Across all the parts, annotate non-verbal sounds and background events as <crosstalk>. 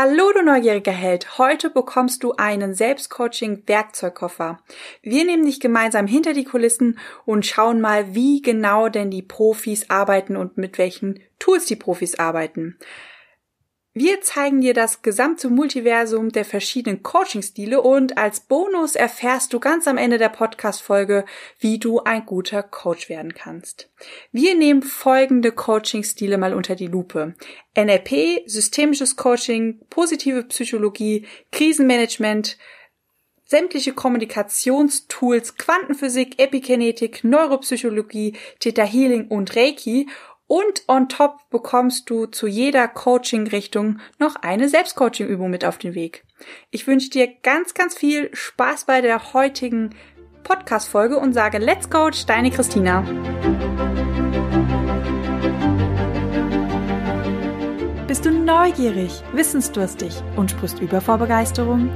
Hallo du neugieriger Held, heute bekommst du einen Selbstcoaching-Werkzeugkoffer. Wir nehmen dich gemeinsam hinter die Kulissen und schauen mal, wie genau denn die Profis arbeiten und mit welchen Tools die Profis arbeiten. Wir zeigen dir das gesamte Multiversum der verschiedenen Coaching-Stile und als Bonus erfährst du ganz am Ende der Podcast-Folge, wie du ein guter Coach werden kannst. Wir nehmen folgende Coaching-Stile mal unter die Lupe. NLP, systemisches Coaching, positive Psychologie, Krisenmanagement, sämtliche Kommunikationstools, Quantenphysik, Epigenetik, Neuropsychologie, Theta Healing und Reiki und on top bekommst du zu jeder Coaching-Richtung noch eine Selbstcoaching-Übung mit auf den Weg. Ich wünsche dir ganz, ganz viel Spaß bei der heutigen Podcast-Folge und sage Let's Coach, deine Christina. Bist du neugierig, wissensdurstig und sprichst über vor Begeisterung?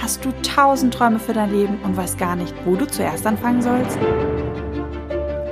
Hast du tausend Träume für dein Leben und weißt gar nicht, wo du zuerst anfangen sollst?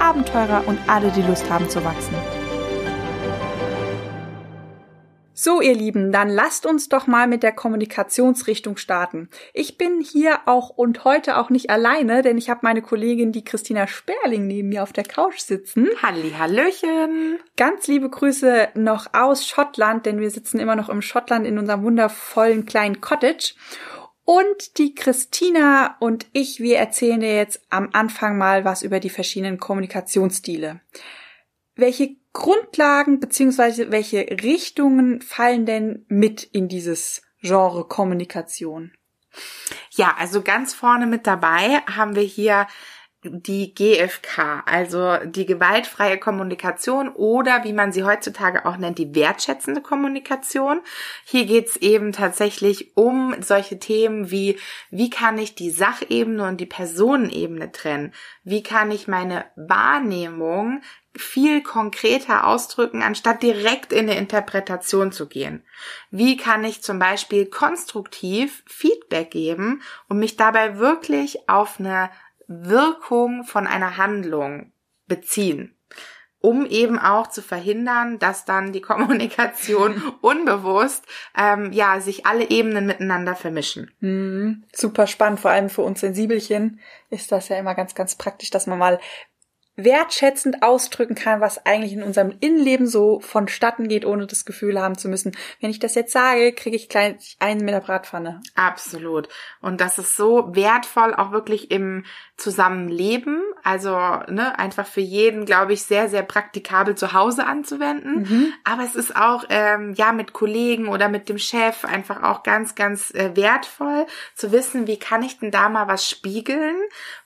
Abenteurer und alle, die Lust haben zu wachsen. So, ihr Lieben, dann lasst uns doch mal mit der Kommunikationsrichtung starten. Ich bin hier auch und heute auch nicht alleine, denn ich habe meine Kollegin, die Christina Sperling, neben mir auf der Couch sitzen. Halli, Hallöchen. Ganz liebe Grüße noch aus Schottland, denn wir sitzen immer noch im Schottland in unserem wundervollen kleinen Cottage. Und die Christina und ich, wir erzählen dir jetzt am Anfang mal was über die verschiedenen Kommunikationsstile. Welche Grundlagen beziehungsweise welche Richtungen fallen denn mit in dieses Genre Kommunikation? Ja, also ganz vorne mit dabei haben wir hier die GFK, also die gewaltfreie Kommunikation oder wie man sie heutzutage auch nennt, die wertschätzende Kommunikation. Hier geht's eben tatsächlich um solche Themen wie, wie kann ich die Sachebene und die Personenebene trennen? Wie kann ich meine Wahrnehmung viel konkreter ausdrücken, anstatt direkt in eine Interpretation zu gehen? Wie kann ich zum Beispiel konstruktiv Feedback geben und mich dabei wirklich auf eine Wirkung von einer Handlung beziehen, um eben auch zu verhindern, dass dann die <laughs> Kommunikation unbewusst ähm, ja sich alle Ebenen miteinander vermischen. Mhm. Super spannend, vor allem für uns Sensibelchen ist das ja immer ganz, ganz praktisch, dass man mal wertschätzend ausdrücken kann, was eigentlich in unserem Innenleben so vonstatten geht, ohne das Gefühl haben zu müssen, wenn ich das jetzt sage, kriege ich gleich einen mit der Bratpfanne. Absolut. Und das ist so wertvoll, auch wirklich im Zusammenleben. Also ne, einfach für jeden, glaube ich, sehr, sehr praktikabel zu Hause anzuwenden. Mhm. Aber es ist auch ähm, ja mit Kollegen oder mit dem Chef einfach auch ganz, ganz äh, wertvoll zu wissen, wie kann ich denn da mal was spiegeln,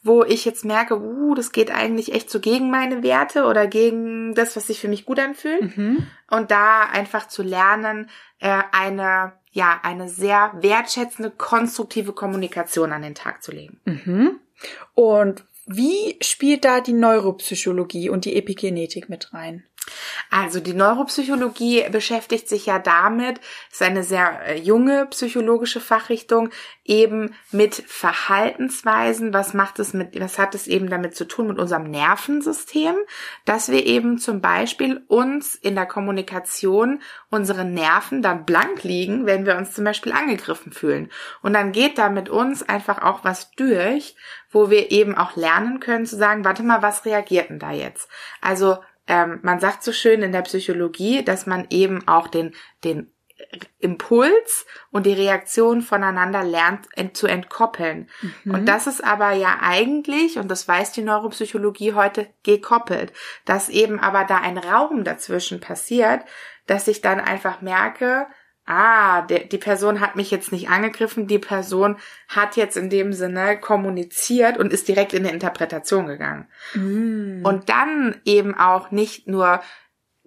wo ich jetzt merke, uh, das geht eigentlich echt so gegen meine Werte oder gegen das, was sich für mich gut anfühlt. Mhm. Und da einfach zu lernen, äh, eine ja eine sehr wertschätzende, konstruktive Kommunikation an den Tag zu legen. Mhm. Und wie spielt da die Neuropsychologie und die Epigenetik mit rein? Also die Neuropsychologie beschäftigt sich ja damit, ist eine sehr äh, junge psychologische Fachrichtung, eben mit Verhaltensweisen. Was macht es mit, was hat es eben damit zu tun mit unserem Nervensystem, dass wir eben zum Beispiel uns in der Kommunikation unsere Nerven dann blank liegen, wenn wir uns zum Beispiel angegriffen fühlen. Und dann geht da mit uns einfach auch was durch, wo wir eben auch lernen können zu sagen, warte mal, was reagiert denn da jetzt? Also ähm, man sagt so schön in der Psychologie, dass man eben auch den, den Impuls und die Reaktion voneinander lernt ent zu entkoppeln. Mhm. Und das ist aber ja eigentlich, und das weiß die Neuropsychologie heute, gekoppelt, dass eben aber da ein Raum dazwischen passiert, dass ich dann einfach merke, ah, der, die Person hat mich jetzt nicht angegriffen, die Person hat jetzt in dem Sinne kommuniziert und ist direkt in eine Interpretation gegangen. Mm. Und dann eben auch nicht nur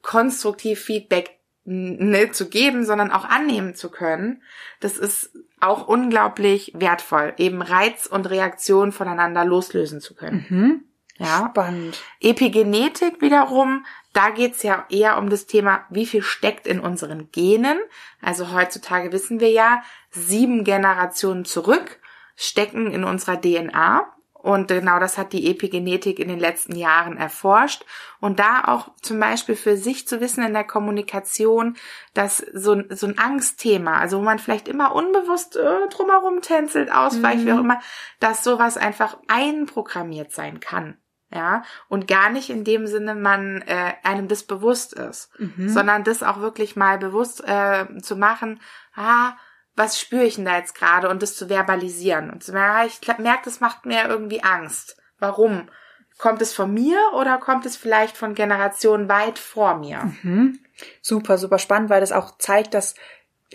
konstruktiv Feedback ne, zu geben, sondern auch annehmen zu können, das ist auch unglaublich wertvoll, eben Reiz und Reaktion voneinander loslösen zu können. Mhm. Ja. Spannend. Epigenetik wiederum, da geht's ja eher um das Thema, wie viel steckt in unseren Genen. Also heutzutage wissen wir ja, sieben Generationen zurück stecken in unserer DNA. Und genau das hat die Epigenetik in den letzten Jahren erforscht. Und da auch zum Beispiel für sich zu wissen in der Kommunikation, dass so, so ein Angstthema, also wo man vielleicht immer unbewusst äh, drumherum tänzelt, ausweicht, mhm. wie auch immer, dass sowas einfach einprogrammiert sein kann. Ja, und gar nicht in dem Sinne, man äh, einem das bewusst ist, mhm. sondern das auch wirklich mal bewusst äh, zu machen, ah, was spüre ich denn da jetzt gerade und das zu verbalisieren und zu merken, ich merke, das macht mir irgendwie Angst. Warum? Kommt es von mir oder kommt es vielleicht von Generationen weit vor mir? Mhm. Super, super spannend, weil das auch zeigt, dass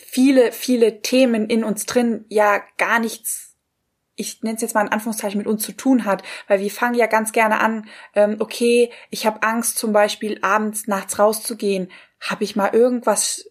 viele, viele Themen in uns drin ja gar nichts ich nenne es jetzt mal in Anführungszeichen mit uns zu tun hat, weil wir fangen ja ganz gerne an, ähm, okay, ich habe Angst zum Beispiel abends, nachts rauszugehen. Habe ich mal irgendwas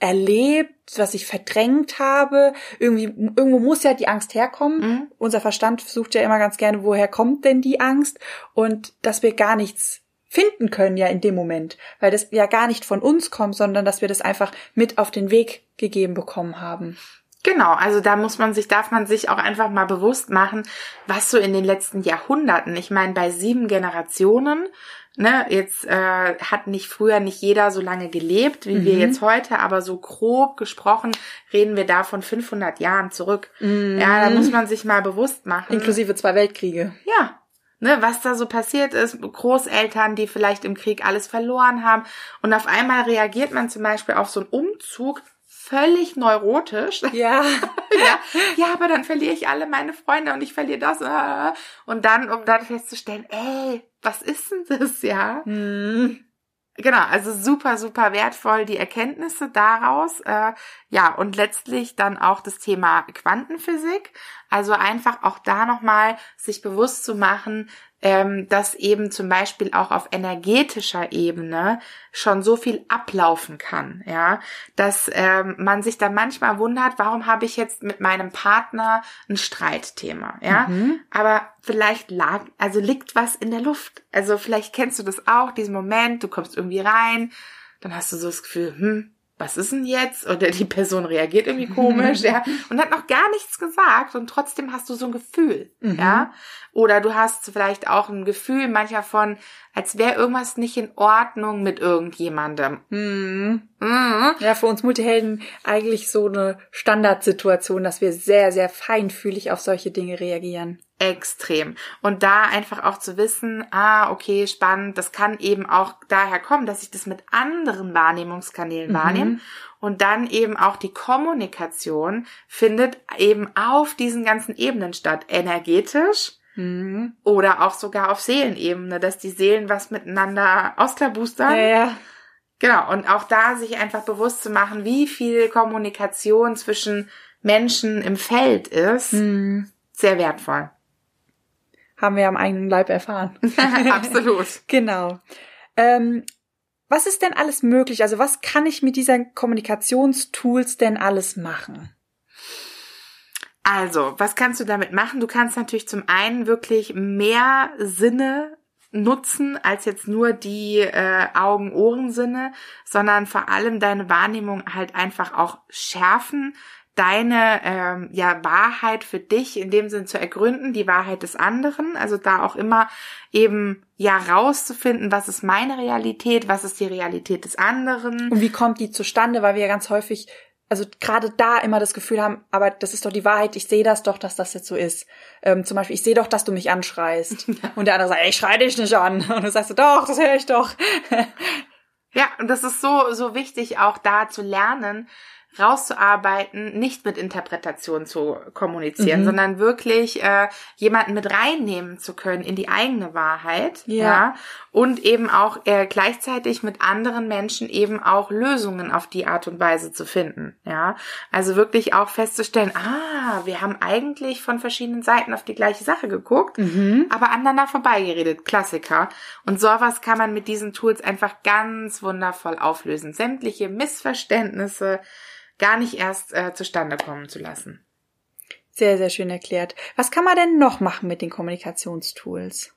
erlebt, was ich verdrängt habe. Irgendwie, irgendwo muss ja die Angst herkommen. Mhm. Unser Verstand sucht ja immer ganz gerne, woher kommt denn die Angst? Und dass wir gar nichts finden können ja in dem Moment, weil das ja gar nicht von uns kommt, sondern dass wir das einfach mit auf den Weg gegeben bekommen haben. Genau, also da muss man sich, darf man sich auch einfach mal bewusst machen, was so in den letzten Jahrhunderten, ich meine, bei sieben Generationen ne, jetzt äh, hat nicht früher nicht jeder so lange gelebt wie mhm. wir jetzt heute, aber so grob gesprochen reden wir da von 500 Jahren zurück. Mhm. Ja, da muss man sich mal bewusst machen. Inklusive zwei Weltkriege. Ja. Ne, was da so passiert ist, Großeltern, die vielleicht im Krieg alles verloren haben und auf einmal reagiert man zum Beispiel auf so einen Umzug völlig neurotisch. <laughs> Ja. ja. Ja, aber dann verliere ich alle meine Freunde und ich verliere das. Äh. Und dann, um dann festzustellen, ey, was ist denn das, ja? Hm. Genau, also super, super wertvoll die Erkenntnisse daraus. Äh, ja, und letztlich dann auch das Thema Quantenphysik. Also einfach auch da nochmal sich bewusst zu machen, ähm, dass eben zum Beispiel auch auf energetischer Ebene schon so viel ablaufen kann, ja, dass ähm, man sich dann manchmal wundert, warum habe ich jetzt mit meinem Partner ein Streitthema, ja, mhm. aber vielleicht lag, also liegt was in der Luft, also vielleicht kennst du das auch, diesen Moment, du kommst irgendwie rein, dann hast du so das Gefühl, hm, was ist denn jetzt? Oder die Person reagiert irgendwie komisch, <laughs> ja, und hat noch gar nichts gesagt und trotzdem hast du so ein Gefühl, mhm. ja. Oder du hast vielleicht auch ein Gefühl manchmal von, als wäre irgendwas nicht in Ordnung mit irgendjemandem. Mhm. Mhm. Ja, für uns Multihelden eigentlich so eine Standardsituation, dass wir sehr, sehr feinfühlig auf solche Dinge reagieren extrem. Und da einfach auch zu wissen, ah, okay, spannend, das kann eben auch daher kommen, dass ich das mit anderen Wahrnehmungskanälen mhm. wahrnehme. Und dann eben auch die Kommunikation findet eben auf diesen ganzen Ebenen statt. Energetisch mhm. oder auch sogar auf Seelenebene, dass die Seelen was miteinander ausklabustern. Ja, ja. Genau. Und auch da sich einfach bewusst zu machen, wie viel Kommunikation zwischen Menschen im Feld ist. Mhm. Sehr wertvoll haben wir am eigenen Leib erfahren. <laughs> <laughs> Absolut. genau. Ähm, was ist denn alles möglich? Also was kann ich mit diesen Kommunikationstools denn alles machen? Also, was kannst du damit machen? Du kannst natürlich zum einen wirklich mehr Sinne nutzen als jetzt nur die äh, Augen-Ohren-Sinne, sondern vor allem deine Wahrnehmung halt einfach auch schärfen, deine ähm, ja Wahrheit für dich in dem Sinn zu ergründen, die Wahrheit des anderen, also da auch immer eben ja rauszufinden, was ist meine Realität, was ist die Realität des anderen. Und wie kommt die zustande, weil wir ja ganz häufig also gerade da immer das Gefühl haben, aber das ist doch die Wahrheit, ich sehe das doch, dass das jetzt so ist. Ähm, zum Beispiel, ich sehe doch, dass du mich anschreist. <laughs> Und der andere sagt, ich schreie dich nicht an. Und du sagst, doch, das höre ich doch. <laughs> ja, und das ist so, so wichtig, auch da zu lernen, rauszuarbeiten, nicht mit Interpretation zu kommunizieren, Mhm. sondern wirklich äh, jemanden mit reinnehmen zu können in die eigene Wahrheit, Ja. ja, und eben auch äh, gleichzeitig mit anderen Menschen eben auch Lösungen auf die Art und Weise zu finden, ja, also wirklich auch festzustellen, ah, wir haben eigentlich von verschiedenen Seiten auf die gleiche Sache geguckt, Mhm. aber aneinander vorbeigeredet, Klassiker. Und sowas kann man mit diesen Tools einfach ganz wundervoll auflösen. Sämtliche Missverständnisse gar nicht erst äh, zustande kommen zu lassen. Sehr, sehr schön erklärt. Was kann man denn noch machen mit den Kommunikationstools?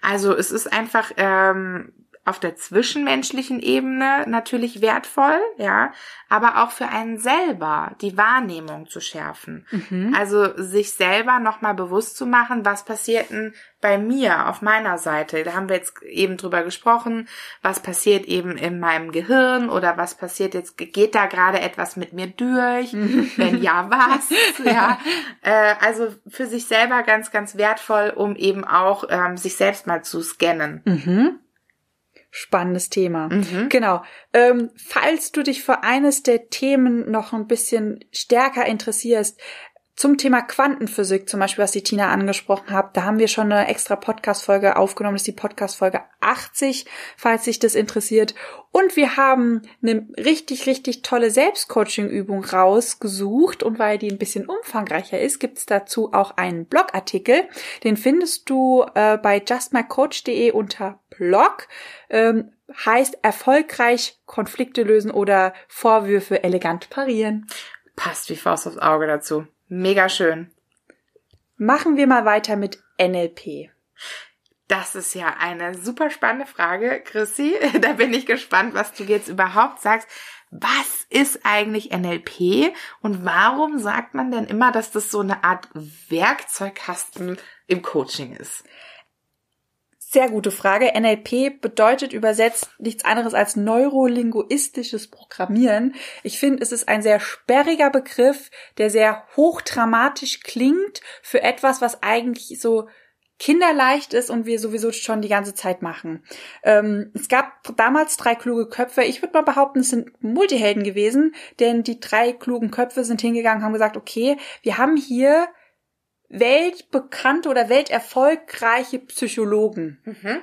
Also es ist einfach ähm, auf der zwischenmenschlichen Ebene natürlich wertvoll, ja, aber auch für einen selber die Wahrnehmung zu schärfen. Mhm. Also sich selber nochmal bewusst zu machen, was passiert denn bei mir auf meiner Seite. Da haben wir jetzt eben drüber gesprochen, was passiert eben in meinem Gehirn oder was passiert jetzt, geht da gerade etwas mit mir durch? Wenn ja, was? <laughs> Ja, äh, also für sich selber ganz, ganz wertvoll, um eben auch ähm, sich selbst mal zu scannen. Mhm. Spannendes Thema. Mhm. Genau. Ähm, falls du dich für eines der Themen noch ein bisschen stärker interessierst, zum Thema Quantenphysik, zum Beispiel, was die Tina angesprochen hat, da haben wir schon eine extra Podcast-Folge aufgenommen, das ist die Podcast-Folge 80, falls sich das interessiert. Und wir haben eine richtig, richtig tolle Selbstcoaching-Übung rausgesucht und weil die ein bisschen umfangreicher ist, gibt es dazu auch einen Blogartikel. Den findest du äh, bei justmycoach.de unter Blog. Ähm, heißt erfolgreich Konflikte lösen oder Vorwürfe elegant parieren. Passt wie Faust aufs Auge dazu. Mega schön. Machen wir mal weiter mit NLP. Das ist ja eine super spannende Frage, Chrissy. <laughs> Da bin ich gespannt, was du jetzt überhaupt sagst. Was ist eigentlich NLP und warum sagt man denn immer, dass das so eine Art Werkzeugkasten im Coaching ist? Sehr gute Frage. NLP bedeutet übersetzt nichts anderes als neurolinguistisches Programmieren. Ich finde, es ist ein sehr sperriger Begriff, der sehr hochdramatisch klingt für etwas, was eigentlich so kinderleicht ist und wir sowieso schon die ganze Zeit machen. Ähm, es gab damals drei kluge Köpfe. Ich würde mal behaupten, es sind Multihelden gewesen, denn die drei klugen Köpfe sind hingegangen, haben gesagt, okay, wir haben hier weltbekannte oder welterfolgreiche Psychologen. Mhm.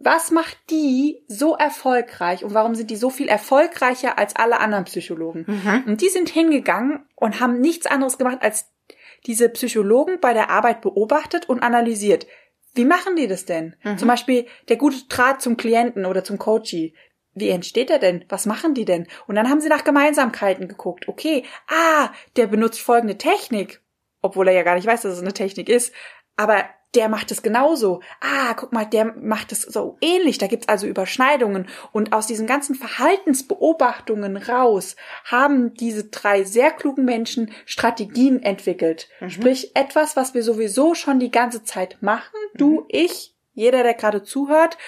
Was macht die so erfolgreich und warum sind die so viel erfolgreicher als alle anderen Psychologen? Mhm. Und die sind hingegangen und haben nichts anderes gemacht, als diese Psychologen bei der Arbeit beobachtet und analysiert. Wie machen die das denn? Mhm. Zum Beispiel der gute Draht zum Klienten oder zum Coachie. Wie entsteht er denn? Was machen die denn? Und dann haben sie nach Gemeinsamkeiten geguckt. Okay, ah, der benutzt folgende Technik obwohl er ja gar nicht weiß, dass es eine Technik ist. Aber der macht es genauso. Ah, guck mal, der macht es so ähnlich. Da gibt's also Überschneidungen. Und aus diesen ganzen Verhaltensbeobachtungen raus haben diese drei sehr klugen Menschen Strategien entwickelt. Mhm. Sprich, etwas, was wir sowieso schon die ganze Zeit machen. Du, ich, jeder, der gerade zuhört.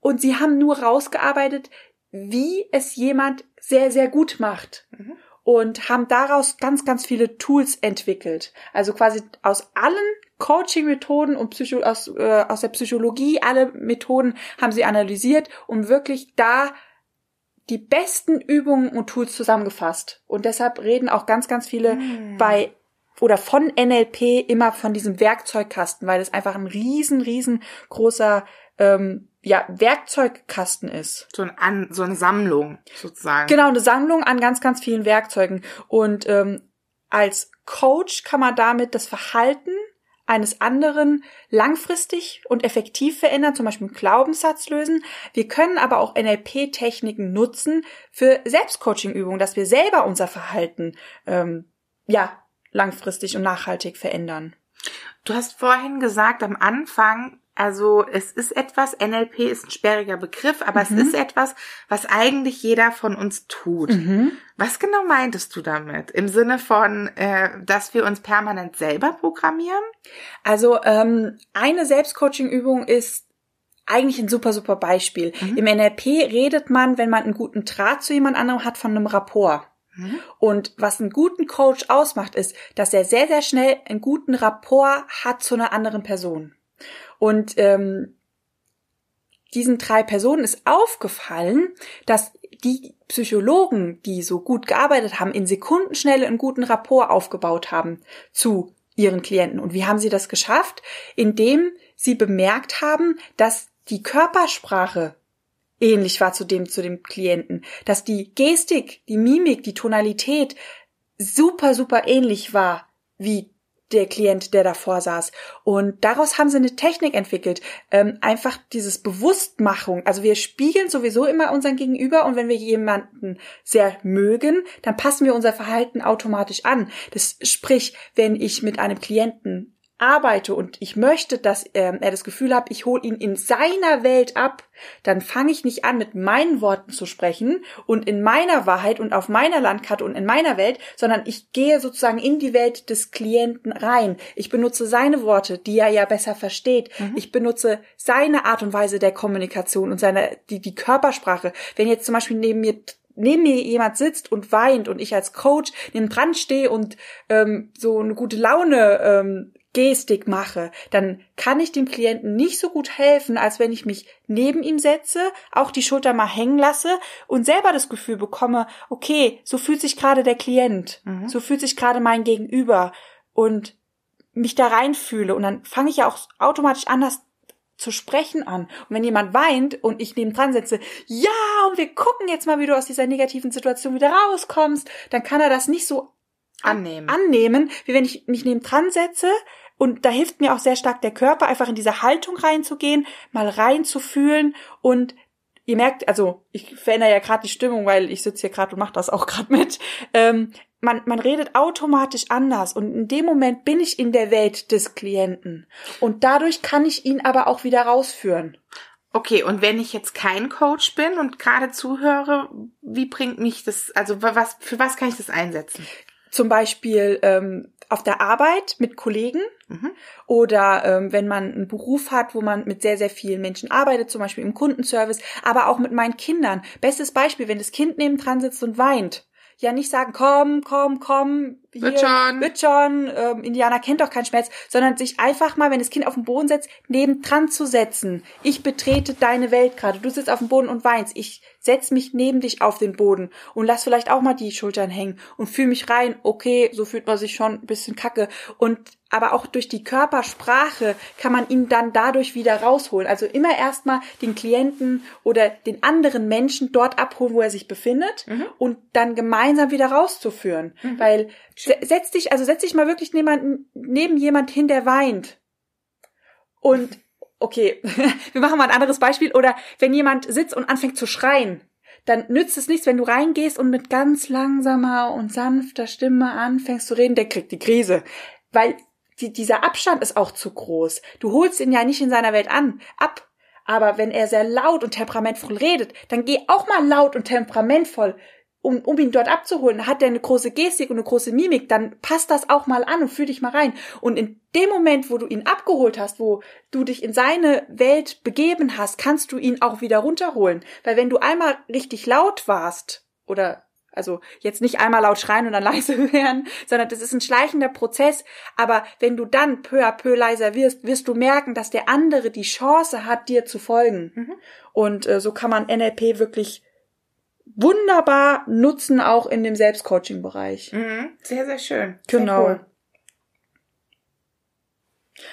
Und sie haben nur rausgearbeitet, wie es jemand sehr, sehr gut macht Mhm. Und haben daraus ganz, ganz viele Tools entwickelt. Also quasi aus allen Coaching-Methoden und Psycho aus, äh, aus der Psychologie, alle Methoden haben sie analysiert und wirklich da die besten Übungen und Tools zusammengefasst. Und deshalb reden auch ganz, ganz viele Hm. bei oder von NLP immer von diesem Werkzeugkasten, weil es einfach ein riesen, riesengroßer ähm, ja, Werkzeugkasten ist. So, ein An so eine Sammlung sozusagen. Genau, eine Sammlung an ganz, ganz vielen Werkzeugen. Und ähm, als Coach kann man damit das Verhalten eines anderen langfristig und effektiv verändern, zum Beispiel einen Glaubenssatz lösen. Wir können aber auch NLP-Techniken nutzen für Selbstcoaching-Übungen, dass wir selber unser Verhalten ähm, ja langfristig und nachhaltig verändern. Du hast vorhin gesagt am Anfang, also es ist etwas, NLP ist ein sperriger Begriff, aber Mhm. es ist etwas, was eigentlich jeder von uns tut. Was genau meintest du damit? Im Sinne von, äh, dass wir uns permanent selber programmieren? Also ähm, eine Selbstcoaching-Übung ist eigentlich ein super, super Beispiel. Im NLP redet man, wenn man einen guten Draht zu jemand anderem hat, von einem Rapport. Und was einen guten Coach ausmacht, ist, dass er sehr, sehr schnell einen guten Rapport hat zu einer anderen Person. Und ähm, diesen drei Personen ist aufgefallen, dass die Psychologen, die so gut gearbeitet haben, in Sekundenschnelle einen guten Rapport aufgebaut haben zu ihren Klienten. Und wie haben sie das geschafft? Indem sie bemerkt haben, dass die Körpersprache ähnlich war zu dem, zu dem Klienten, dass die Gestik, die Mimik, die Tonalität super, super ähnlich war wie der Klient, der davor saß. Und daraus haben sie eine Technik entwickelt. Ähm, einfach dieses Bewusstmachung. Also wir spiegeln sowieso immer unseren Gegenüber und wenn wir jemanden sehr mögen, dann passen wir unser Verhalten automatisch an. Das sprich, wenn ich mit einem Klienten arbeite und ich möchte, dass ähm, er das Gefühl hat, ich hole ihn in seiner Welt ab, dann fange ich nicht an, mit meinen Worten zu sprechen und in meiner Wahrheit und auf meiner Landkarte und in meiner Welt, sondern ich gehe sozusagen in die Welt des Klienten rein. Ich benutze seine Worte, die er ja besser versteht. Mhm. Ich benutze seine Art und Weise der Kommunikation und seine die, die Körpersprache. Wenn jetzt zum Beispiel neben mir neben mir jemand sitzt und weint und ich als Coach neben dran stehe und ähm, so eine gute Laune ähm, Gestik mache, dann kann ich dem Klienten nicht so gut helfen, als wenn ich mich neben ihm setze, auch die Schulter mal hängen lasse und selber das Gefühl bekomme, okay, so fühlt sich gerade der Klient, mhm. so fühlt sich gerade mein Gegenüber und mich da reinfühle und dann fange ich ja auch automatisch anders zu sprechen an. Und wenn jemand weint und ich neben dran setze, ja, und wir gucken jetzt mal, wie du aus dieser negativen Situation wieder rauskommst, dann kann er das nicht so annehmen. annehmen, wie wenn ich mich neben dran setze, und da hilft mir auch sehr stark der Körper, einfach in diese Haltung reinzugehen, mal reinzufühlen und ihr merkt, also ich verändere ja gerade die Stimmung, weil ich sitze hier gerade und mache das auch gerade mit. Ähm, man, man redet automatisch anders und in dem Moment bin ich in der Welt des Klienten und dadurch kann ich ihn aber auch wieder rausführen. Okay, und wenn ich jetzt kein Coach bin und gerade zuhöre, wie bringt mich das, also was, für was kann ich das einsetzen? Zum Beispiel ähm, auf der Arbeit mit Kollegen mhm. oder ähm, wenn man einen Beruf hat, wo man mit sehr, sehr vielen Menschen arbeitet, zum Beispiel im Kundenservice, aber auch mit meinen Kindern. Bestes Beispiel, wenn das Kind nebendran sitzt und weint. Ja, nicht sagen, komm, komm, komm, hier, wird schon, wird schon ähm, Indianer kennt doch keinen Schmerz, sondern sich einfach mal, wenn das Kind auf den Boden setzt, nebendran zu setzen. Ich betrete deine Welt gerade. Du sitzt auf dem Boden und weinst. Ich setz mich neben dich auf den Boden und lass vielleicht auch mal die Schultern hängen und fühl mich rein. Okay, so fühlt man sich schon ein bisschen kacke. Und aber auch durch die Körpersprache kann man ihn dann dadurch wieder rausholen. Also immer erstmal den Klienten oder den anderen Menschen dort abholen, wo er sich befindet mhm. und dann gemeinsam wieder rauszuführen. Mhm. Weil setz dich, also setz dich mal wirklich neben, neben jemand hin, der weint. Und okay, <laughs> wir machen mal ein anderes Beispiel. Oder wenn jemand sitzt und anfängt zu schreien, dann nützt es nichts, wenn du reingehst und mit ganz langsamer und sanfter Stimme anfängst zu reden, der kriegt die Krise. Weil die, dieser Abstand ist auch zu groß. Du holst ihn ja nicht in seiner Welt an, ab. Aber wenn er sehr laut und temperamentvoll redet, dann geh auch mal laut und temperamentvoll um, um ihn dort abzuholen, hat er eine große Gestik und eine große Mimik, dann passt das auch mal an und fühl dich mal rein. Und in dem Moment, wo du ihn abgeholt hast, wo du dich in seine Welt begeben hast, kannst du ihn auch wieder runterholen. Weil wenn du einmal richtig laut warst, oder also jetzt nicht einmal laut schreien und dann <laughs> leise werden, sondern das ist ein schleichender Prozess. Aber wenn du dann peu à peu leiser wirst, wirst du merken, dass der andere die Chance hat, dir zu folgen. Mhm. Und äh, so kann man NLP wirklich wunderbar nutzen, auch in dem Selbstcoaching-Bereich. Mhm. Sehr, sehr schön. Genau. Sehr cool.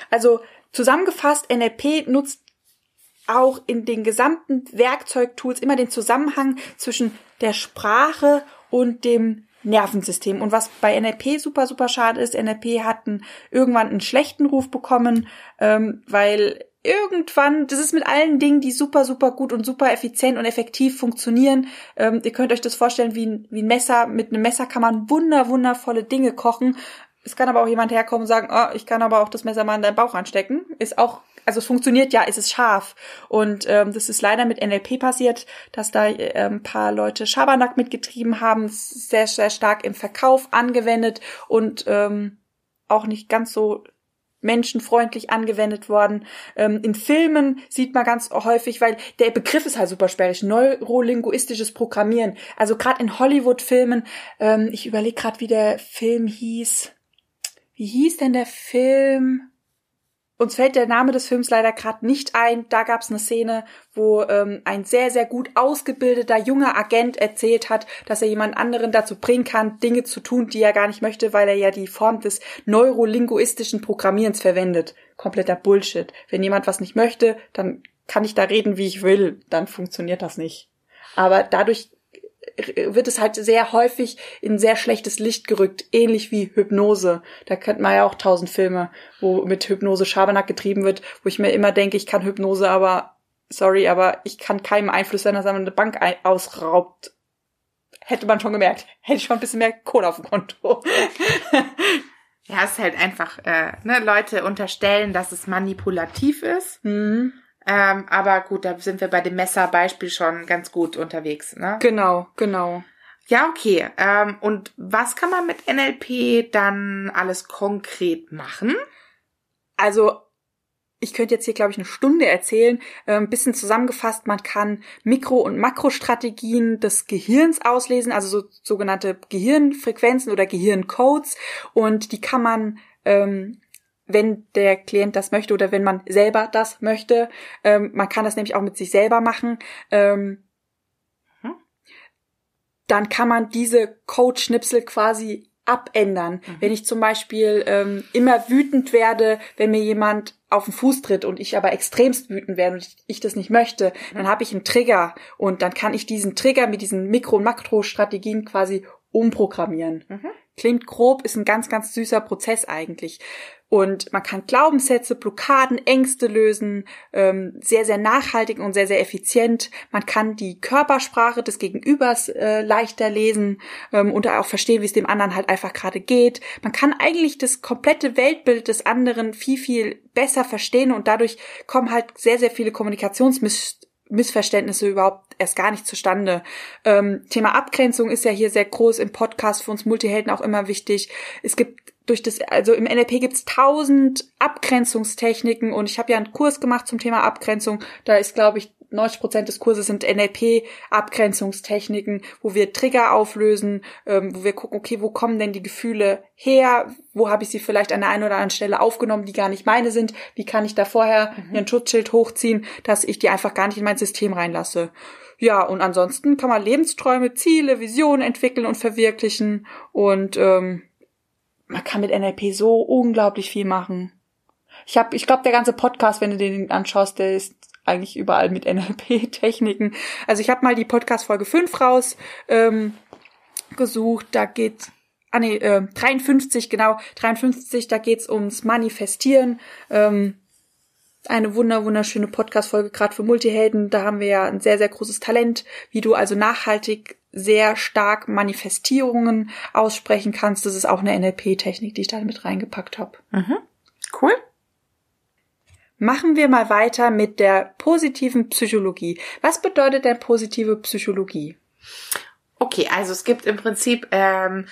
Also zusammengefasst, NLP nutzt auch in den gesamten Werkzeugtools immer den Zusammenhang zwischen der Sprache und dem Nervensystem. Und was bei NLP super, super schade ist, NLP hat einen, irgendwann einen schlechten Ruf bekommen, ähm, weil irgendwann, das ist mit allen Dingen, die super, super gut und super effizient und effektiv funktionieren. Ähm, ihr könnt euch das vorstellen wie ein, wie ein Messer. Mit einem Messer kann man wunder, wundervolle Dinge kochen. Es kann aber auch jemand herkommen und sagen, oh, ich kann aber auch das Messer mal in deinen Bauch anstecken. Ist auch, also es funktioniert ja, es ist scharf. Und ähm, das ist leider mit NLP passiert, dass da äh, ein paar Leute Schabernack mitgetrieben haben, sehr, sehr stark im Verkauf angewendet und ähm, auch nicht ganz so menschenfreundlich angewendet worden. Ähm, in Filmen sieht man ganz häufig, weil der Begriff ist halt super sperrig, neurolinguistisches Programmieren. Also gerade in Hollywood-Filmen, ähm, ich überlege gerade, wie der Film hieß. Wie hieß denn der Film? Uns fällt der Name des Films leider gerade nicht ein. Da gab es eine Szene, wo ähm, ein sehr, sehr gut ausgebildeter junger Agent erzählt hat, dass er jemand anderen dazu bringen kann, Dinge zu tun, die er gar nicht möchte, weil er ja die Form des neurolinguistischen Programmierens verwendet. Kompletter Bullshit. Wenn jemand was nicht möchte, dann kann ich da reden, wie ich will. Dann funktioniert das nicht. Aber dadurch wird es halt sehr häufig in sehr schlechtes Licht gerückt, ähnlich wie Hypnose. Da kennt man ja auch tausend Filme, wo mit Hypnose Schabernack getrieben wird, wo ich mir immer denke, ich kann Hypnose, aber sorry, aber ich kann keinem Einfluss sein, dass er eine Bank ausraubt. Hätte man schon gemerkt. Hätte ich schon ein bisschen mehr Kohle auf dem Konto. <laughs> ja, es ist halt einfach, äh, ne, Leute unterstellen, dass es manipulativ ist. Mhm. Ähm, aber gut, da sind wir bei dem Messerbeispiel schon ganz gut unterwegs, ne? Genau, genau. Ja, okay. Ähm, und was kann man mit NLP dann alles konkret machen? Also ich könnte jetzt hier, glaube ich, eine Stunde erzählen. Ein ähm, bisschen zusammengefasst, man kann Mikro- und Makrostrategien des Gehirns auslesen, also so, sogenannte Gehirnfrequenzen oder Gehirncodes. Und die kann man ähm, wenn der Klient das möchte oder wenn man selber das möchte. Ähm, man kann das nämlich auch mit sich selber machen. Ähm, hm? Dann kann man diese Code-Schnipsel quasi abändern. Mhm. Wenn ich zum Beispiel ähm, immer wütend werde, wenn mir jemand auf den Fuß tritt und ich aber extremst wütend werde und ich, ich das nicht möchte, mhm. dann habe ich einen Trigger und dann kann ich diesen Trigger mit diesen Mikro- und Makro-Strategien quasi umprogrammieren. Mhm. Klingt grob, ist ein ganz, ganz süßer Prozess eigentlich. Und man kann Glaubenssätze, Blockaden, Ängste lösen, ähm, sehr, sehr nachhaltig und sehr, sehr effizient. Man kann die Körpersprache des Gegenübers äh, leichter lesen ähm, und auch verstehen, wie es dem anderen halt einfach gerade geht. Man kann eigentlich das komplette Weltbild des anderen viel, viel besser verstehen und dadurch kommen halt sehr, sehr viele Kommunikationsmiss Missverständnisse überhaupt erst gar nicht zustande. Ähm, Thema Abgrenzung ist ja hier sehr groß im Podcast für uns Multihelden auch immer wichtig. Es gibt durch das, also im NLP gibt's tausend Abgrenzungstechniken und ich habe ja einen Kurs gemacht zum Thema Abgrenzung. Da ist, glaube ich, 90 Prozent des Kurses sind NLP-Abgrenzungstechniken, wo wir Trigger auflösen, ähm, wo wir gucken, okay, wo kommen denn die Gefühle her? Wo habe ich sie vielleicht an der einen oder anderen Stelle aufgenommen, die gar nicht meine sind? Wie kann ich da vorher mhm. ein Schutzschild hochziehen, dass ich die einfach gar nicht in mein System reinlasse? Ja, und ansonsten kann man Lebensträume, Ziele, Visionen entwickeln und verwirklichen und ähm, man kann mit NLP so unglaublich viel machen. Ich habe, ich glaube, der ganze Podcast, wenn du den anschaust, der ist eigentlich überall mit <laughs> NLP-Techniken. Also ich habe mal die Podcast-Folge 5 raus ähm, gesucht. Da geht ah nee, äh, 53, genau, 53, da geht's ums Manifestieren. Ähm, eine wunder wunderschöne Podcast-Folge, gerade für Multihelden. Da haben wir ja ein sehr, sehr großes Talent, wie du also nachhaltig sehr stark Manifestierungen aussprechen kannst. Das ist auch eine NLP-Technik, die ich da mit reingepackt habe. Mhm. Cool. Machen wir mal weiter mit der positiven Psychologie. Was bedeutet denn positive Psychologie? Okay, also es gibt im Prinzip ähm,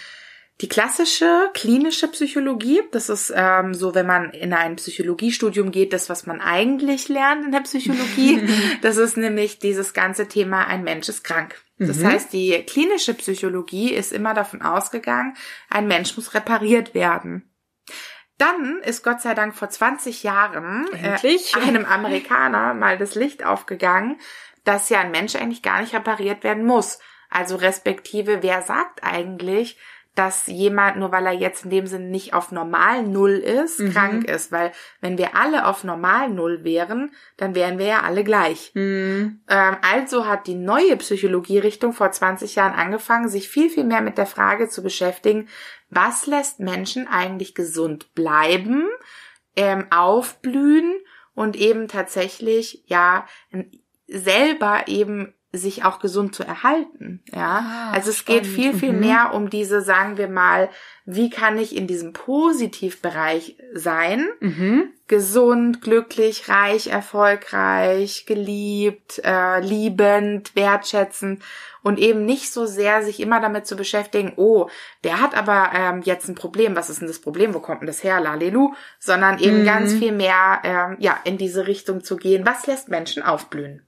die klassische klinische Psychologie, das ist ähm, so, wenn man in ein Psychologiestudium geht, das, was man eigentlich lernt in der Psychologie. <laughs> das ist nämlich dieses ganze Thema, ein Mensch ist krank. Das mhm. heißt, die klinische Psychologie ist immer davon ausgegangen, ein Mensch muss repariert werden. Dann ist Gott sei Dank vor 20 Jahren äh, einem Amerikaner mal das Licht aufgegangen, dass ja ein Mensch eigentlich gar nicht repariert werden muss. Also respektive, wer sagt eigentlich, dass jemand, nur weil er jetzt in dem Sinne nicht auf normal Null ist, mhm. krank ist. Weil wenn wir alle auf normal Null wären, dann wären wir ja alle gleich. Mhm. Ähm, also hat die neue Psychologierichtung vor 20 Jahren angefangen, sich viel, viel mehr mit der Frage zu beschäftigen, was lässt Menschen eigentlich gesund bleiben, ähm, aufblühen und eben tatsächlich, ja, selber eben sich auch gesund zu erhalten. Ja, ah, also es spannend. geht viel, viel mhm. mehr um diese, sagen wir mal, wie kann ich in diesem Positivbereich sein? Mhm. Gesund, glücklich, reich, erfolgreich, geliebt, äh, liebend, wertschätzend und eben nicht so sehr sich immer damit zu beschäftigen, oh, der hat aber ähm, jetzt ein Problem, was ist denn das Problem, wo kommt denn das her, lalelu, sondern eben mhm. ganz viel mehr ähm, ja in diese Richtung zu gehen, was lässt Menschen aufblühen.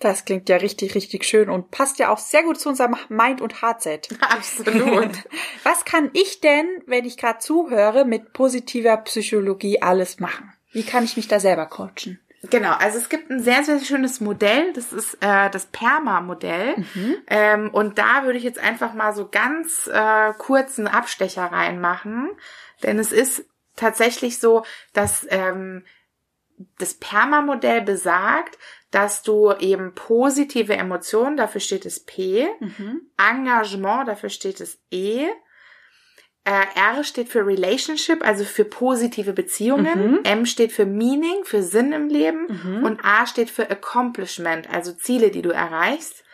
Das klingt ja richtig, richtig schön und passt ja auch sehr gut zu unserem Mind- und Heartset. <laughs> Absolut. <laughs> Was kann ich denn, wenn ich gerade zuhöre, mit positiver Psychologie alles machen? Wie kann ich mich da selber coachen? Genau, also es gibt ein sehr, sehr schönes Modell, das ist äh, das Perma-Modell. Mhm. Ähm, und da würde ich jetzt einfach mal so ganz äh, kurzen Abstecher reinmachen. Denn es ist tatsächlich so, dass ähm, das Perma-Modell besagt, dass du eben positive Emotionen, dafür steht es P, mhm. Engagement, dafür steht es E, äh, R steht für Relationship, also für positive Beziehungen. Mhm. M steht für Meaning, für Sinn im Leben. Mhm. Und A steht für Accomplishment, also Ziele, die du erreichst.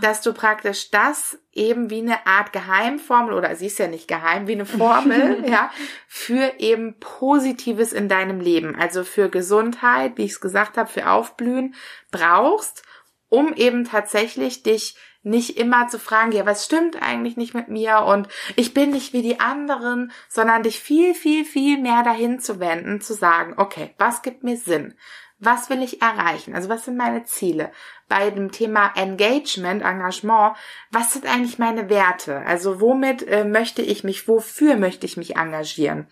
Dass du praktisch das eben wie eine Art Geheimformel, oder sie ist ja nicht geheim, wie eine Formel, <laughs> ja, für eben Positives in deinem Leben, also für Gesundheit, wie ich es gesagt habe, für Aufblühen brauchst, um eben tatsächlich dich nicht immer zu fragen, ja, was stimmt eigentlich nicht mit mir und ich bin nicht wie die anderen, sondern dich viel, viel, viel mehr dahin zu wenden, zu sagen, okay, was gibt mir Sinn? Was will ich erreichen? Also was sind meine Ziele? Bei dem Thema Engagement, Engagement, was sind eigentlich meine Werte? Also womit äh, möchte ich mich, wofür möchte ich mich engagieren?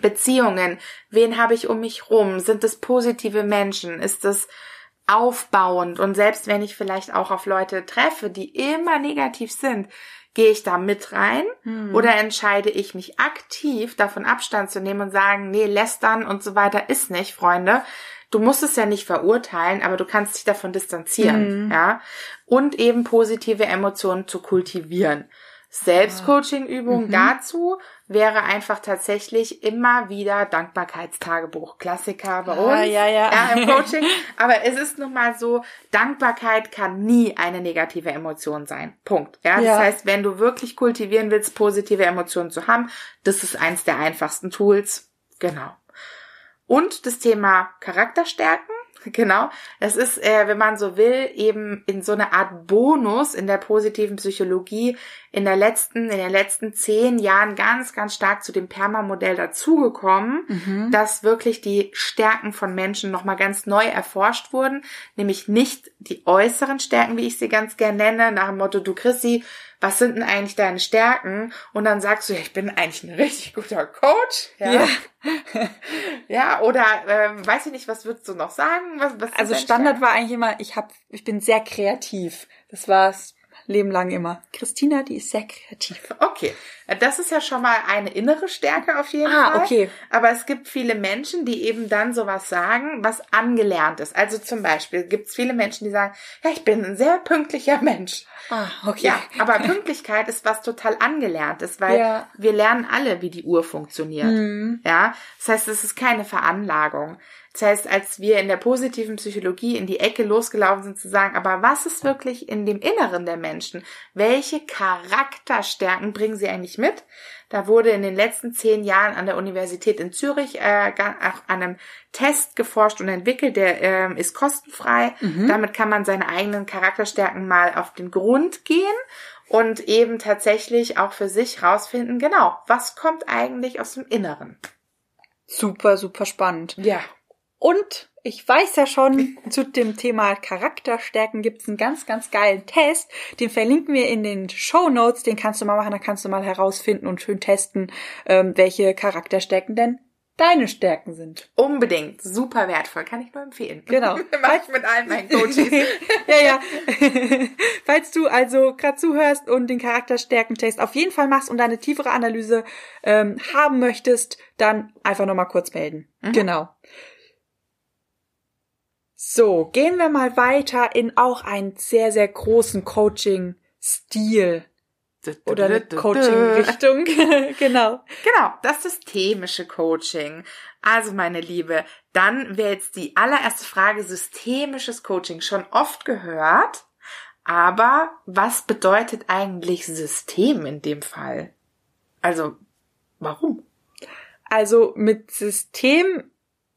Beziehungen, wen habe ich um mich rum? Sind es positive Menschen? Ist es aufbauend und selbst wenn ich vielleicht auch auf Leute treffe, die immer negativ sind, gehe ich da mit rein hm. oder entscheide ich mich aktiv davon Abstand zu nehmen und sagen, nee, lästern und so weiter ist nicht, Freunde. Du musst es ja nicht verurteilen, aber du kannst dich davon distanzieren, hm. ja? Und eben positive Emotionen zu kultivieren. Selbstcoaching-Übung mhm. dazu wäre einfach tatsächlich immer wieder Dankbarkeitstagebuch. Klassiker bei ah, uns. Ja, ja. ja, im Coaching. Aber es ist nun mal so, Dankbarkeit kann nie eine negative Emotion sein. Punkt. Ja, das ja. heißt, wenn du wirklich kultivieren willst, positive Emotionen zu haben, das ist eins der einfachsten Tools. Genau. Und das Thema Charakterstärken <laughs> Genau. Das ist, äh, wenn man so will, eben in so eine Art Bonus in der positiven Psychologie in der letzten, in den letzten zehn Jahren ganz, ganz stark zu dem Perma-Modell dazugekommen, mhm. dass wirklich die Stärken von Menschen nochmal ganz neu erforscht wurden, nämlich nicht die äußeren Stärken, wie ich sie ganz gern nenne, nach dem Motto, du Chrissy, was sind denn eigentlich deine Stärken? Und dann sagst du, ja, ich bin eigentlich ein richtig guter Coach. Ja. Ja, <laughs> ja oder ähm, weiß ich nicht, was würdest du noch sagen? Was, was also Standard Stärken? war eigentlich immer, ich hab, ich bin sehr kreativ. Das war's Leben lang immer. Christina, die ist sehr kreativ. Okay, das ist ja schon mal eine innere Stärke auf jeden ah, Fall. Ah, okay. Aber es gibt viele Menschen, die eben dann sowas sagen, was angelernt ist. Also zum Beispiel gibt es viele Menschen, die sagen, ja, ich bin ein sehr pünktlicher Mensch. Ah, okay. Ja, aber Pünktlichkeit ist was total angelerntes, weil ja. wir lernen alle, wie die Uhr funktioniert. Mhm. Ja, das heißt, es ist keine Veranlagung. Das heißt, als wir in der positiven Psychologie in die Ecke losgelaufen sind, zu sagen, aber was ist wirklich in dem Inneren der Menschen? Welche Charakterstärken bringen sie eigentlich mit? Da wurde in den letzten zehn Jahren an der Universität in Zürich äh, auch an einem Test geforscht und entwickelt, der äh, ist kostenfrei. Mhm. Damit kann man seine eigenen Charakterstärken mal auf den Grund gehen und eben tatsächlich auch für sich rausfinden, genau, was kommt eigentlich aus dem Inneren. Super, super spannend. Ja. Und ich weiß ja schon, zu dem Thema Charakterstärken gibt's einen ganz, ganz geilen Test. Den verlinken wir in den Show Notes. Den kannst du mal machen, da kannst du mal herausfinden und schön testen, ähm, welche Charakterstärken denn deine Stärken sind. Unbedingt. Super wertvoll. Kann ich nur empfehlen. <laughs> Genau. Mach ich mit allen meinen Coaches. <laughs> ja, ja. <laughs> Falls du also gerade zuhörst und den Charakterstärken-Test auf jeden Fall machst und deine tiefere Analyse ähm, haben möchtest, dann einfach nochmal kurz melden. Mhm. Genau. So, gehen wir mal weiter in auch einen sehr, sehr großen Coaching-Stil. Oder eine <laughs> Coaching-Richtung. <laughs> genau. Genau, das systemische Coaching. Also, meine Liebe, dann wäre jetzt die allererste Frage systemisches Coaching schon oft gehört. Aber was bedeutet eigentlich System in dem Fall? Also, warum? Also mit System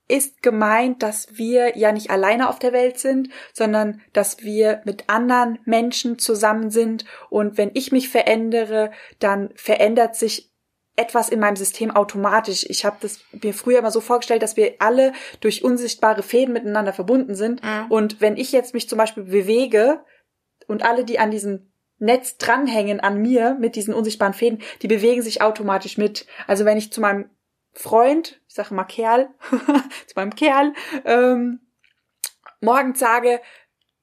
ist gemeint, dass wir ja nicht alleine auf der Welt sind, sondern dass wir mit anderen Menschen zusammen sind und wenn ich mich verändere, dann verändert sich etwas in meinem System automatisch. Ich habe das mir früher immer so vorgestellt, dass wir alle durch unsichtbare Fäden miteinander verbunden sind. Mhm. Und wenn ich jetzt mich zum Beispiel bewege und alle, die an diesem Netz dranhängen an mir mit diesen unsichtbaren Fäden, die bewegen sich automatisch mit. Also wenn ich zu meinem Freund, ich sage mal Kerl, <laughs> zu meinem Kerl, ähm, morgens sage,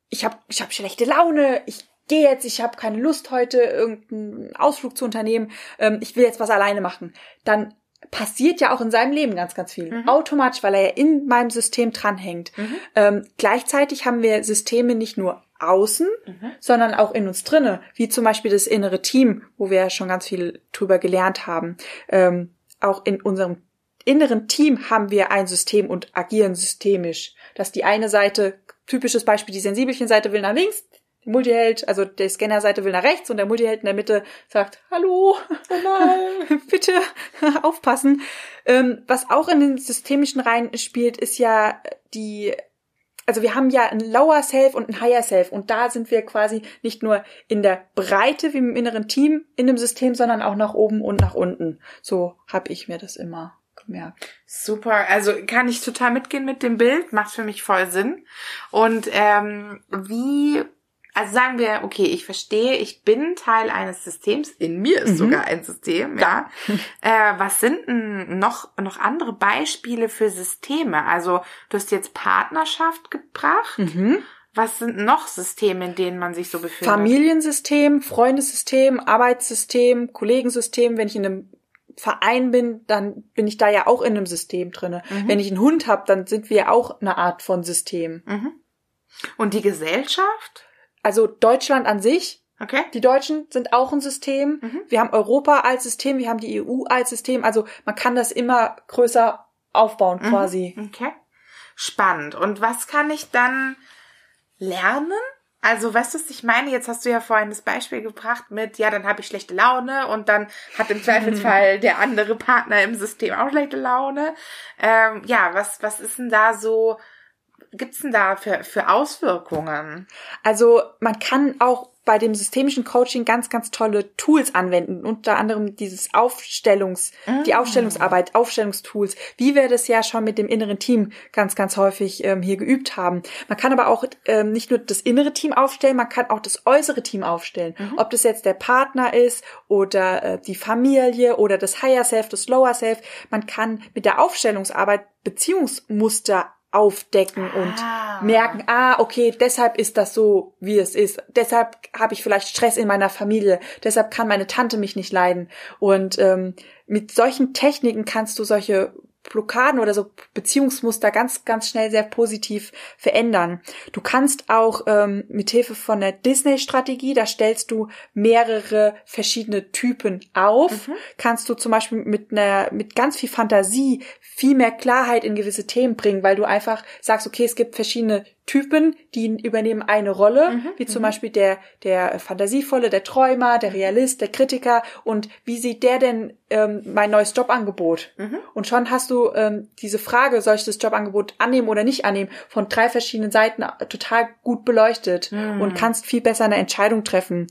ich habe ich hab schlechte Laune, ich gehe jetzt, ich habe keine Lust heute, irgendeinen Ausflug zu unternehmen, ähm, ich will jetzt was alleine machen, dann passiert ja auch in seinem Leben ganz, ganz viel. Mhm. Automatisch, weil er ja in meinem System dranhängt. Mhm. Ähm, gleichzeitig haben wir Systeme nicht nur außen, mhm. sondern auch in uns drinne, wie zum Beispiel das innere Team, wo wir ja schon ganz viel drüber gelernt haben. Ähm, auch in unserem inneren Team haben wir ein System und agieren systemisch. Dass die eine Seite, typisches Beispiel, die Sensibelchen-Seite will nach links, die Multiheld, also der Scanner-Seite will nach rechts und der Multiheld in der Mitte sagt, hallo, oh <laughs> bitte aufpassen. Ähm, was auch in den systemischen Reihen spielt, ist ja die, also wir haben ja ein Lower Self und ein Higher Self und da sind wir quasi nicht nur in der Breite wie im inneren Team in dem System, sondern auch nach oben und nach unten. So habe ich mir das immer gemerkt. Super, also kann ich total mitgehen mit dem Bild, macht für mich voll Sinn. Und ähm, wie also sagen wir, okay, ich verstehe, ich bin Teil eines Systems, in mir ist mhm. sogar ein System, ja. ja. Äh, was sind denn noch, noch andere Beispiele für Systeme? Also du hast jetzt Partnerschaft gebracht. Mhm. Was sind noch Systeme, in denen man sich so befindet? Familiensystem, Freundessystem, Arbeitssystem, Kollegensystem. Wenn ich in einem Verein bin, dann bin ich da ja auch in einem System drinne. Mhm. Wenn ich einen Hund habe, dann sind wir auch eine Art von System. Mhm. Und die Gesellschaft? Also Deutschland an sich. Okay. Die Deutschen sind auch ein System. Mhm. Wir haben Europa als System, wir haben die EU als System. Also man kann das immer größer aufbauen mhm. quasi. Okay. Spannend. Und was kann ich dann lernen? Also, weißt du, was ich meine? Jetzt hast du ja vorhin das Beispiel gebracht mit, ja, dann habe ich schlechte Laune und dann hat im <laughs> Zweifelsfall der andere Partner im System auch schlechte Laune. Ähm, ja, was, was ist denn da so gibt's denn da für, für Auswirkungen? Also man kann auch bei dem systemischen Coaching ganz, ganz tolle Tools anwenden, unter anderem dieses Aufstellungs, mm. die Aufstellungsarbeit, Aufstellungstools, wie wir das ja schon mit dem inneren Team ganz, ganz häufig ähm, hier geübt haben. Man kann aber auch ähm, nicht nur das innere Team aufstellen, man kann auch das äußere Team aufstellen. Mhm. Ob das jetzt der Partner ist oder äh, die Familie oder das Higher Self, das Lower Self. Man kann mit der Aufstellungsarbeit Beziehungsmuster aufdecken ah. und merken, ah, okay, deshalb ist das so, wie es ist. Deshalb habe ich vielleicht Stress in meiner Familie. Deshalb kann meine Tante mich nicht leiden. Und ähm, mit solchen Techniken kannst du solche Blockaden oder so Beziehungsmuster ganz, ganz schnell sehr positiv verändern. Du kannst auch ähm, mit Hilfe von der Disney-Strategie, da stellst du mehrere verschiedene Typen auf, mhm. kannst du zum Beispiel mit einer, mit ganz viel Fantasie viel mehr Klarheit in gewisse Themen bringen, weil du einfach sagst, okay, es gibt verschiedene Typen, die übernehmen eine Rolle, mhm, wie zum mhm. Beispiel der, der Fantasievolle, der Träumer, der Realist, der Kritiker und wie sieht der denn ähm, mein neues Jobangebot? Mhm. Und schon hast du ähm, diese Frage, soll ich das Jobangebot annehmen oder nicht annehmen, von drei verschiedenen Seiten total gut beleuchtet mhm. und kannst viel besser eine Entscheidung treffen.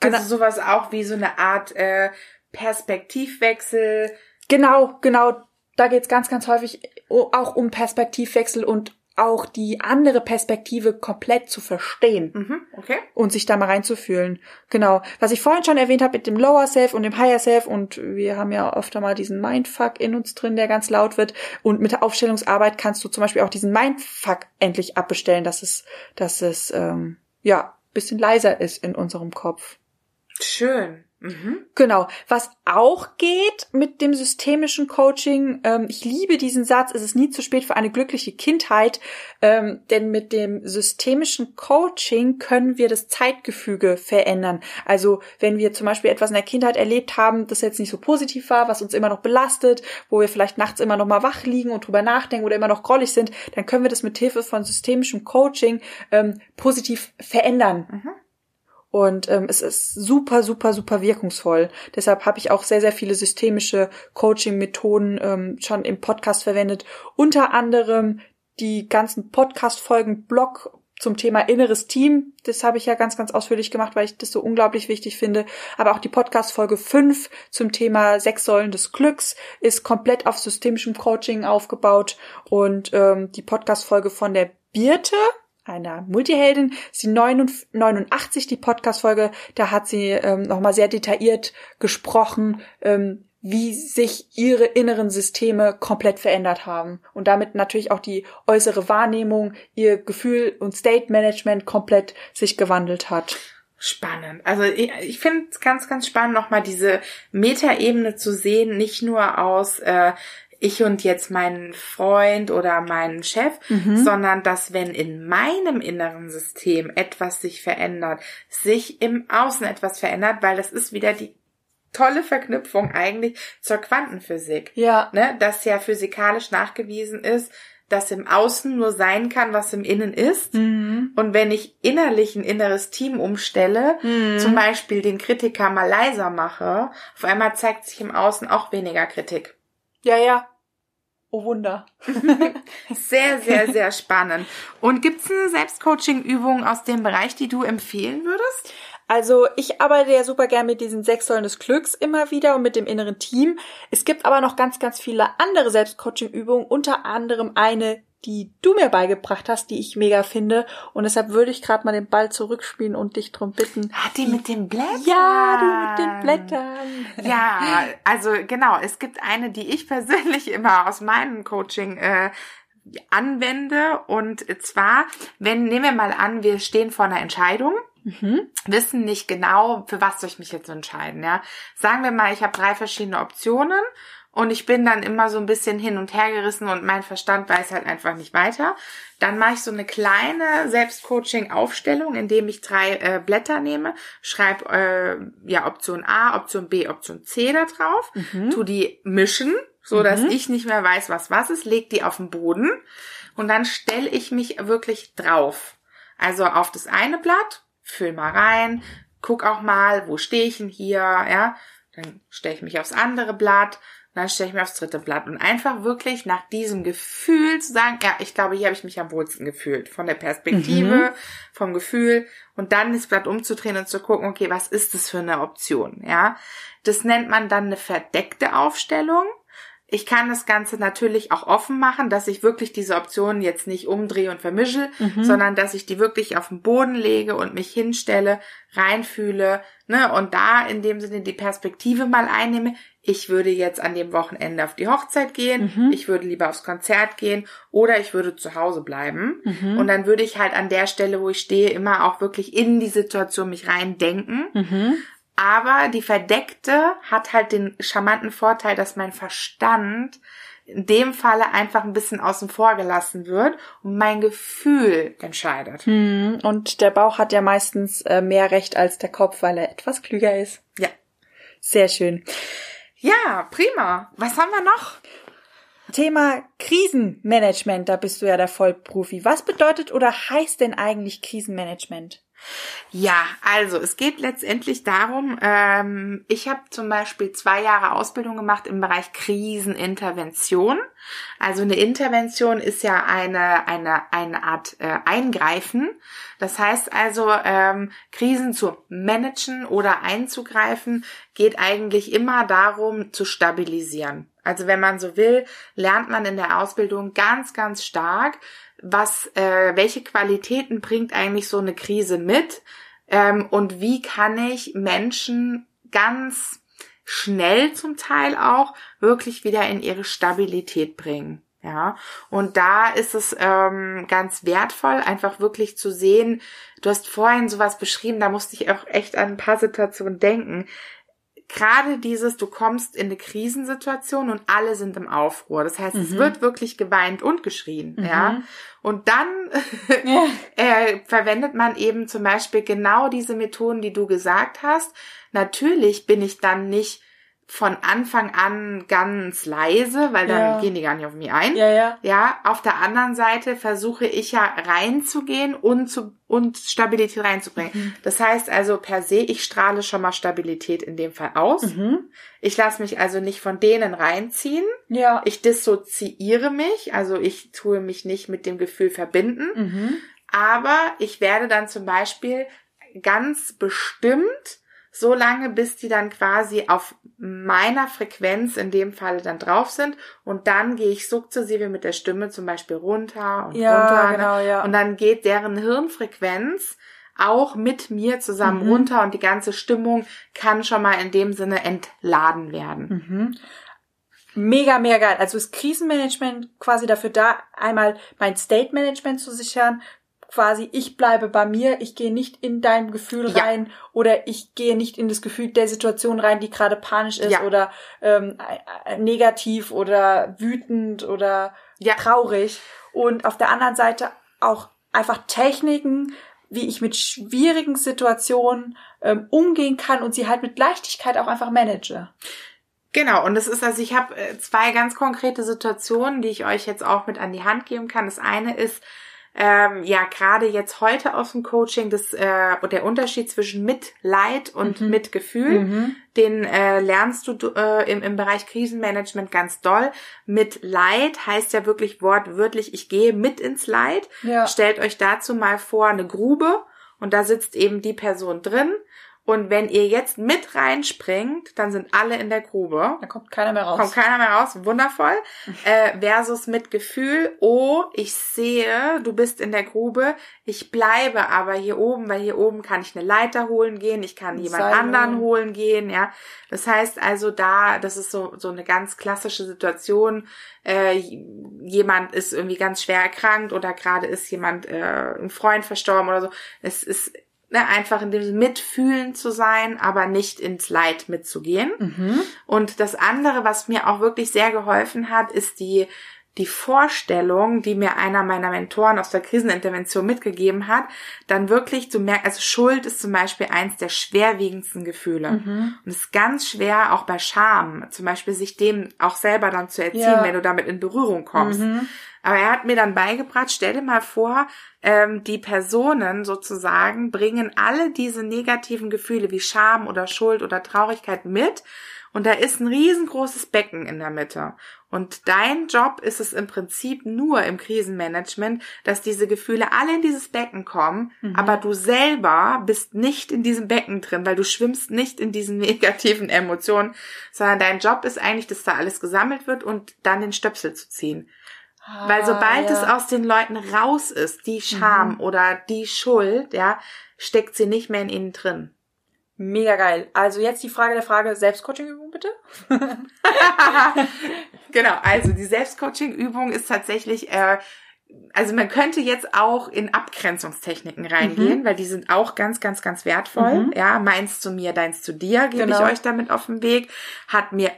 Also genau. sowas auch wie so eine Art äh, Perspektivwechsel. Genau, genau. Da geht's ganz, ganz häufig auch um Perspektivwechsel und auch die andere Perspektive komplett zu verstehen mhm, okay. und sich da mal reinzufühlen. Genau. Was ich vorhin schon erwähnt habe mit dem Lower Self und dem Higher Self und wir haben ja oft einmal diesen Mindfuck in uns drin, der ganz laut wird. Und mit der Aufstellungsarbeit kannst du zum Beispiel auch diesen Mindfuck endlich abbestellen, dass es, dass es ähm, ja bisschen leiser ist in unserem Kopf. Schön. Mhm. Genau. Was auch geht mit dem systemischen Coaching, ähm, ich liebe diesen Satz, es ist nie zu spät für eine glückliche Kindheit, ähm, denn mit dem systemischen Coaching können wir das Zeitgefüge verändern. Also wenn wir zum Beispiel etwas in der Kindheit erlebt haben, das jetzt nicht so positiv war, was uns immer noch belastet, wo wir vielleicht nachts immer noch mal wach liegen und drüber nachdenken oder immer noch grollig sind, dann können wir das mit Hilfe von systemischem Coaching ähm, positiv verändern. Mhm. Und ähm, es ist super, super, super wirkungsvoll. Deshalb habe ich auch sehr, sehr viele systemische Coaching-Methoden ähm, schon im Podcast verwendet. Unter anderem die ganzen Podcast-Folgen Blog zum Thema inneres Team. Das habe ich ja ganz, ganz ausführlich gemacht, weil ich das so unglaublich wichtig finde. Aber auch die Podcast-Folge 5 zum Thema sechs Säulen des Glücks ist komplett auf systemischem Coaching aufgebaut. Und ähm, die Podcast-Folge von der Birte, einer Multiheldin, ist die 89, die Podcast-Folge, da hat sie ähm, nochmal sehr detailliert gesprochen, ähm, wie sich ihre inneren Systeme komplett verändert haben und damit natürlich auch die äußere Wahrnehmung, ihr Gefühl und State Management komplett sich gewandelt hat. Spannend. Also ich, ich finde es ganz, ganz spannend, nochmal diese Metaebene zu sehen, nicht nur aus äh, ich und jetzt meinen Freund oder meinen Chef, mhm. sondern dass wenn in meinem inneren System etwas sich verändert, sich im Außen etwas verändert, weil das ist wieder die tolle Verknüpfung eigentlich zur Quantenphysik. Ja. Ne, dass ja physikalisch nachgewiesen ist, dass im Außen nur sein kann, was im Innen ist. Mhm. Und wenn ich innerlich ein inneres Team umstelle, mhm. zum Beispiel den Kritiker mal leiser mache, auf einmal zeigt sich im Außen auch weniger Kritik. Ja, ja. Oh Wunder. <laughs> sehr, sehr, sehr spannend. Und gibt's eine Selbstcoaching-Übung aus dem Bereich, die du empfehlen würdest? Also ich arbeite ja super gern mit diesen sechs Säulen des Glücks immer wieder und mit dem inneren Team. Es gibt aber noch ganz, ganz viele andere Selbstcoaching-Übungen, unter anderem eine, die du mir beigebracht hast, die ich mega finde. Und deshalb würde ich gerade mal den Ball zurückspielen und dich drum bitten. Hat die, die mit den Blättern? Ja, die mit den Blättern. Ja, also genau. Es gibt eine, die ich persönlich immer aus meinem Coaching äh, anwende. Und zwar, wenn, nehmen wir mal an, wir stehen vor einer Entscheidung Mhm. Wissen nicht genau, für was soll ich mich jetzt entscheiden, ja. Sagen wir mal, ich habe drei verschiedene Optionen und ich bin dann immer so ein bisschen hin und her gerissen und mein Verstand weiß halt einfach nicht weiter. Dann mache ich so eine kleine Selbstcoaching-Aufstellung, indem ich drei äh, Blätter nehme, schreibe äh, ja Option A, Option B, Option C da drauf, mhm. tu die mischen, so dass mhm. ich nicht mehr weiß, was was ist, leg die auf den Boden und dann stelle ich mich wirklich drauf. Also auf das eine Blatt füll mal rein, guck auch mal, wo stehe ich denn hier, ja, dann stelle ich mich aufs andere Blatt, dann stelle ich mich aufs dritte Blatt und einfach wirklich nach diesem Gefühl zu sagen, ja, ich glaube, hier habe ich mich am wohlsten gefühlt, von der Perspektive, mhm. vom Gefühl und dann das Blatt umzudrehen und zu gucken, okay, was ist das für eine Option, ja? Das nennt man dann eine verdeckte Aufstellung. Ich kann das Ganze natürlich auch offen machen, dass ich wirklich diese Optionen jetzt nicht umdrehe und vermische, mhm. sondern dass ich die wirklich auf den Boden lege und mich hinstelle, reinfühle, ne, und da in dem Sinne die Perspektive mal einnehme. Ich würde jetzt an dem Wochenende auf die Hochzeit gehen, mhm. ich würde lieber aufs Konzert gehen oder ich würde zu Hause bleiben. Mhm. Und dann würde ich halt an der Stelle, wo ich stehe, immer auch wirklich in die Situation mich reindenken. Aber die verdeckte hat halt den charmanten Vorteil, dass mein Verstand in dem Falle einfach ein bisschen außen vor gelassen wird und mein Gefühl entscheidet. Hm, und der Bauch hat ja meistens äh, mehr Recht als der Kopf, weil er etwas klüger ist. Ja. Sehr schön. Ja, prima. Was haben wir noch? Thema Krisenmanagement, da bist du ja der Vollprofi. Was bedeutet oder heißt denn eigentlich Krisenmanagement? Ja, also es geht letztendlich darum, ähm, ich habe zum Beispiel zwei Jahre Ausbildung gemacht im Bereich Krisenintervention. Also eine Intervention ist ja eine, eine, eine Art äh, Eingreifen. Das heißt also, ähm, Krisen zu managen oder einzugreifen, geht eigentlich immer darum, zu stabilisieren. Also wenn man so will, lernt man in der Ausbildung ganz, ganz stark, was, äh, welche Qualitäten bringt eigentlich so eine Krise mit ähm, und wie kann ich Menschen ganz schnell zum Teil auch wirklich wieder in ihre Stabilität bringen. Ja, und da ist es ähm, ganz wertvoll, einfach wirklich zu sehen. Du hast vorhin sowas beschrieben, da musste ich auch echt an ein paar Situationen denken gerade dieses, du kommst in eine Krisensituation und alle sind im Aufruhr. Das heißt, mhm. es wird wirklich geweint und geschrien, mhm. ja. Und dann <laughs> ja. äh, verwendet man eben zum Beispiel genau diese Methoden, die du gesagt hast. Natürlich bin ich dann nicht von Anfang an ganz leise, weil dann ja. gehen die gar nicht auf mich ein. Ja, ja. Ja, auf der anderen Seite versuche ich ja reinzugehen und zu und Stabilität reinzubringen. Mhm. Das heißt also per se, ich strahle schon mal Stabilität in dem Fall aus. Mhm. Ich lasse mich also nicht von denen reinziehen. Ja. Ich dissoziiere mich, also ich tue mich nicht mit dem Gefühl verbinden. Mhm. Aber ich werde dann zum Beispiel ganz bestimmt so lange, bis die dann quasi auf meiner Frequenz in dem Falle dann drauf sind und dann gehe ich sukzessive mit der Stimme zum Beispiel runter und ja, runter. Genau, ja. Und dann geht deren Hirnfrequenz auch mit mir zusammen Mhm. runter und die ganze Stimmung kann schon mal in dem Sinne entladen werden. Mhm. Mega, mega geil. Also ist Krisenmanagement quasi dafür da, einmal mein State Management zu sichern. Quasi, ich bleibe bei mir, ich gehe nicht in dein Gefühl Ja. rein oder ich gehe nicht in das Gefühl der Situation rein, die gerade panisch ist Ja. oder ähm, äh, negativ oder wütend oder Ja. traurig. Und auf der anderen Seite auch einfach Techniken, wie ich mit schwierigen Situationen ähm, umgehen kann und sie halt mit Leichtigkeit auch einfach manage. Genau, und das ist also, ich habe äh, zwei ganz konkrete Situationen, die ich euch jetzt auch mit an die Hand geben kann. Das eine ist, ähm, ja, gerade jetzt heute aus dem Coaching, das, äh, der Unterschied zwischen Mitleid und Mhm. Mitgefühl, Mhm. den äh, lernst du äh, im, im Bereich Krisenmanagement ganz doll. Mitleid heißt ja wirklich wortwörtlich, ich gehe mit ins Leid. Ja. Stellt euch dazu mal vor eine Grube und da sitzt eben die Person drin. Und wenn ihr jetzt mit reinspringt, dann sind alle in der Grube. Da kommt keiner mehr raus. Kommt keiner mehr raus, wundervoll. Äh, versus mit Gefühl, oh, ich sehe, du bist in der Grube, ich bleibe aber hier oben, weil hier oben kann ich eine Leiter holen gehen, ich kann jemand Seil anderen holen. gehen, ja. Das heißt also da, das ist so, so eine ganz klassische Situation, äh, jemand ist irgendwie ganz schwer erkrankt oder gerade ist jemand, äh, ein Freund verstorben oder so. Es ist ne, einfach in dem Mitfühlen zu sein, aber nicht ins Leid mitzugehen. Mhm. Und das andere, was mir auch wirklich sehr geholfen hat, ist die, die Vorstellung, die mir einer meiner Mentoren aus der Krisenintervention mitgegeben hat, dann wirklich zu merken, also Schuld ist zum Beispiel eins der schwerwiegendsten Gefühle. Mhm. Und es ist ganz schwer, auch bei Scham, zum Beispiel sich dem auch selber dann zu erziehen, Ja. wenn du damit in Berührung kommst. Mhm. Aber er hat mir dann beigebracht, stell dir mal vor, ähm, die Personen sozusagen bringen alle diese negativen Gefühle wie Scham oder Schuld oder Traurigkeit mit. Und da ist ein riesengroßes Becken in der Mitte. Und dein Job ist es im Prinzip nur im Krisenmanagement, dass diese Gefühle alle in dieses Becken kommen, Mhm. aber du selber bist nicht in diesem Becken drin, weil du schwimmst nicht in diesen <laughs> negativen Emotionen, sondern dein Job ist eigentlich, dass da alles gesammelt wird und dann den Stöpsel zu ziehen. Weil sobald Ah, es ja. aus den Leuten raus ist, die Scham Mhm. oder die Schuld, ja, steckt sie nicht mehr in ihnen drin. Mega geil. Also jetzt die Frage der Frage, Selbstcoaching-Übung bitte? <laughs> Genau, also die Selbstcoaching-Übung ist tatsächlich, äh, also man könnte jetzt auch in Abgrenzungstechniken reingehen, weil die sind auch ganz, ganz, ganz wertvoll. Mhm. Ja, meins zu mir, deins zu dir, gebe Genau. ich euch damit auf den Weg. Hat mir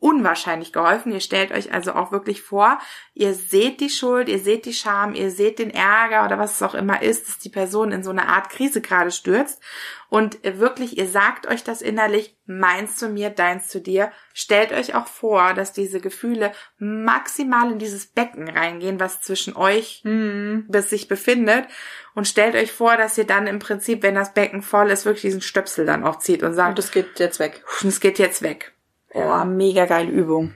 unwahrscheinlich geholfen. Ihr stellt euch also auch wirklich vor, ihr seht die Schuld, ihr seht die Scham, ihr seht den Ärger oder was es auch immer ist, dass die Person in so eine Art Krise gerade stürzt. Und wirklich, ihr sagt euch das innerlich, meins zu mir, deins zu dir. Stellt euch auch vor, dass diese Gefühle maximal in dieses Becken reingehen, was zwischen euch Mhm. bis sich befindet. Und stellt euch vor, dass ihr dann im Prinzip, wenn das Becken voll ist, wirklich diesen Stöpsel dann auch zieht und sagt, Und das geht jetzt weg. es geht jetzt weg. Oh, mega geile Übung.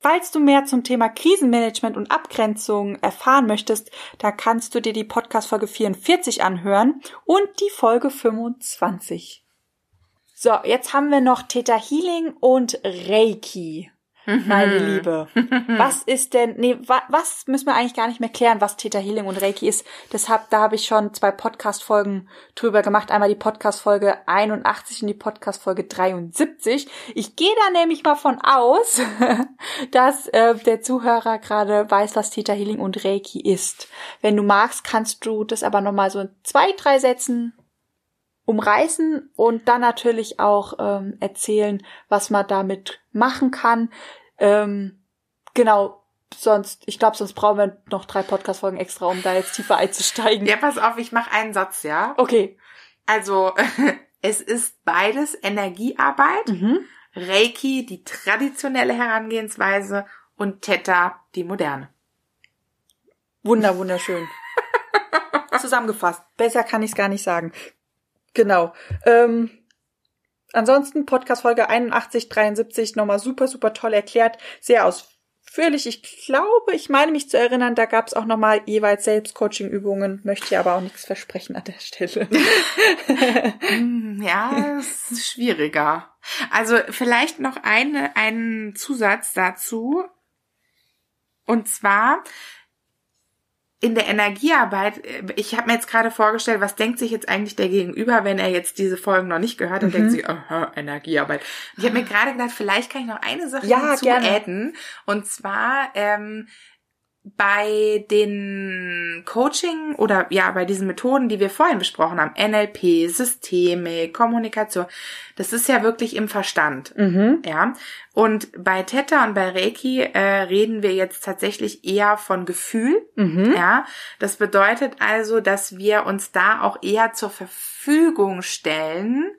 Falls du mehr zum Thema Krisenmanagement und Abgrenzung erfahren möchtest, da kannst du dir die Podcast-Folge 44 anhören und die Folge 25. So, jetzt haben wir noch Theta Healing und Reiki. Meine Liebe. <laughs> Was ist denn, nee, wa, was müssen wir eigentlich gar nicht mehr klären, was Theta Healing und Reiki ist. Deshalb, da habe ich schon zwei Podcast-Folgen drüber gemacht. Einmal die Podcast-Folge 81 und die Podcast-Folge 73. Ich gehe da nämlich mal von aus, <laughs> dass äh, der Zuhörer gerade weiß, was Theta Healing und Reiki ist. Wenn du magst, kannst du das aber nochmal so in zwei, drei Sätzen umreißen und dann natürlich auch ähm, erzählen, was man damit machen kann. Ähm, genau, sonst, ich glaube, sonst brauchen wir noch drei Podcast-Folgen extra, um da jetzt tiefer einzusteigen. Ja, pass auf, ich mache einen Satz, ja. Okay. Also, <laughs> es ist beides Energiearbeit. Mhm. Reiki, die traditionelle Herangehensweise und Theta, die moderne. Wunder, wunderschön. <laughs> Zusammengefasst. Besser kann ich es gar nicht sagen. Genau. Ähm, ansonsten Podcast Folge 81, 73 nochmal super, super toll erklärt. Sehr ausführlich. Ich glaube, ich meine mich zu erinnern, da gab es auch nochmal jeweils Selbstcoaching-Übungen. Möchte hier aber auch nichts versprechen an der Stelle. <laughs> Ja, es ist schwieriger. Also vielleicht noch eine, einen Zusatz dazu. Und zwar, in der Energiearbeit, äh, ich habe mir jetzt gerade vorgestellt, was denkt sich jetzt eigentlich der Gegenüber, wenn er jetzt diese Folgen noch nicht gehört hat, mhm. denkt sich, aha, Energiearbeit. Ich habe mir gerade gedacht, vielleicht kann ich noch eine Sache ja, dazu adden. Und zwar, ähm, bei den Coaching oder ja, bei diesen Methoden, die wir vorhin besprochen haben, NLP, Systeme, Kommunikation, das ist ja wirklich im Verstand. Mhm. Ja. Und bei Theta und bei Reiki äh, reden wir jetzt tatsächlich eher von Gefühl. Mhm. Ja. Das bedeutet also, dass wir uns da auch eher zur Verfügung stellen,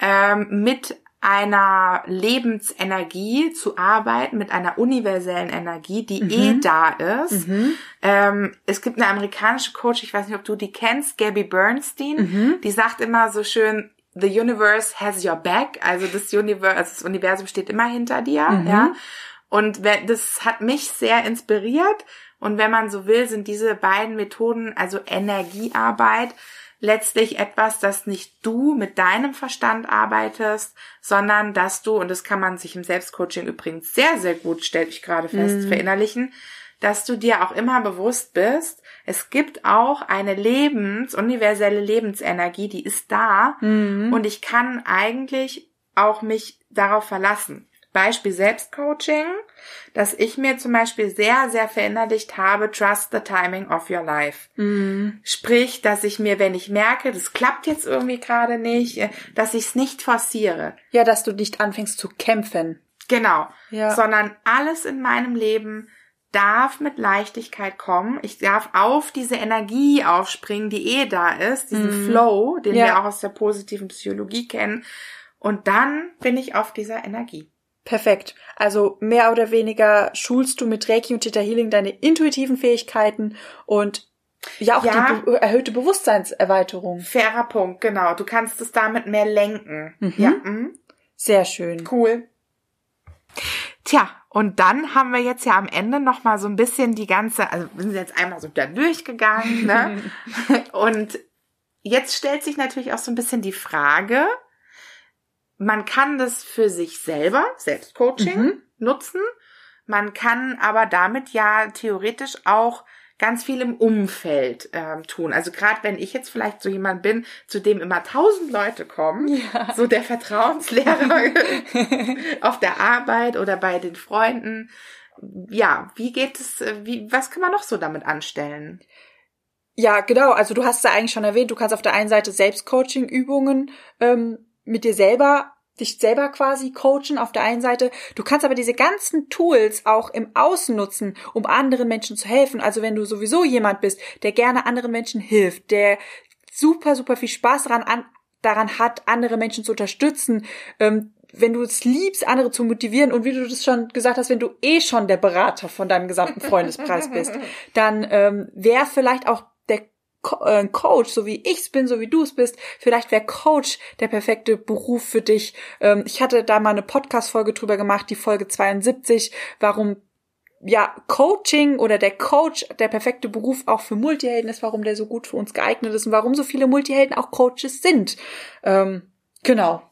ähm, mit einer Lebensenergie zu arbeiten, mit einer universellen Energie, die mhm. eh da ist. Mhm. Ähm, es gibt eine amerikanische Coach, ich weiß nicht, ob du die kennst, Gabby Bernstein, mhm. die sagt immer so schön, the universe has your back, also das Universum, also das Universum steht immer hinter dir, mhm. ja. Und das hat mich sehr inspiriert. Und wenn man so will, sind diese beiden Methoden, also Energiearbeit, letztlich etwas, dass nicht du mit deinem Verstand arbeitest, sondern dass du, und das kann man sich im Selbstcoaching übrigens sehr, sehr gut, stellt ich gerade fest, mm. verinnerlichen, dass du dir auch immer bewusst bist, es gibt auch eine Lebens, universelle Lebensenergie, die ist da mm. und ich kann eigentlich auch mich darauf verlassen. Beispiel Selbstcoaching, dass ich mir zum Beispiel sehr, sehr verinnerlicht habe, trust the timing of your life. Mhm. Sprich, dass ich mir, wenn ich merke, das klappt jetzt irgendwie gerade nicht, äh, dass ich es nicht forciere. Ja, dass du nicht anfängst zu kämpfen. Genau. Ja. Sondern alles in meinem Leben darf mit Leichtigkeit kommen. Ich darf auf diese Energie aufspringen, die eh da ist, diesen mhm. Flow, den ja. wir auch aus der positiven Psychologie kennen. Und dann bin ich auf dieser Energie. Perfekt. Also mehr oder weniger schulst du mit Reiki und Theta Healing deine intuitiven Fähigkeiten und ja auch ja, die be erhöhte Bewusstseinserweiterung. Fairer Punkt, genau. Du kannst es damit mehr lenken. Mhm. Ja. Mhm. Sehr schön. Cool. Tja, und dann haben wir jetzt ja am Ende noch mal so ein bisschen die ganze, also wir sind jetzt einmal so da durchgegangen, ne? <laughs> und jetzt stellt sich natürlich auch so ein bisschen die Frage, man kann das für sich selber, Selbstcoaching, mhm. nutzen. Man kann aber damit ja theoretisch auch ganz viel im Umfeld ähm, tun. Also gerade wenn ich jetzt vielleicht so jemand bin, zu dem immer tausend Leute kommen, ja. so der Vertrauenslehrer <laughs> auf der Arbeit oder bei den Freunden. Ja, wie geht es, äh, wie, was kann man noch so damit anstellen? Ja, genau. Also du hast es ja eigentlich schon erwähnt, du kannst auf der einen Seite Selbstcoaching-Übungen ähm, mit dir selber dich selber quasi coachen auf der einen Seite. Du kannst aber diese ganzen Tools auch im Außen nutzen, um anderen Menschen zu helfen. Also wenn du sowieso jemand bist, der gerne anderen Menschen hilft, der super, super viel Spaß daran, an, daran hat, andere Menschen zu unterstützen, ähm, wenn du es liebst, andere zu motivieren und wie du das schon gesagt hast, wenn du eh schon der Berater von deinem gesamten Freundespreis bist, <laughs> dann ähm, wäre vielleicht auch äh, Coach, so wie ich's bin, so wie du es bist. Vielleicht wäre Coach der perfekte Beruf für dich. Ähm, ich hatte da mal eine Podcast-Folge drüber gemacht, die Folge 72, warum ja, Coaching oder der Coach der perfekte Beruf auch für Multihelden ist, warum der so gut für uns geeignet ist und warum so viele Multihelden auch Coaches sind. Ähm, genau.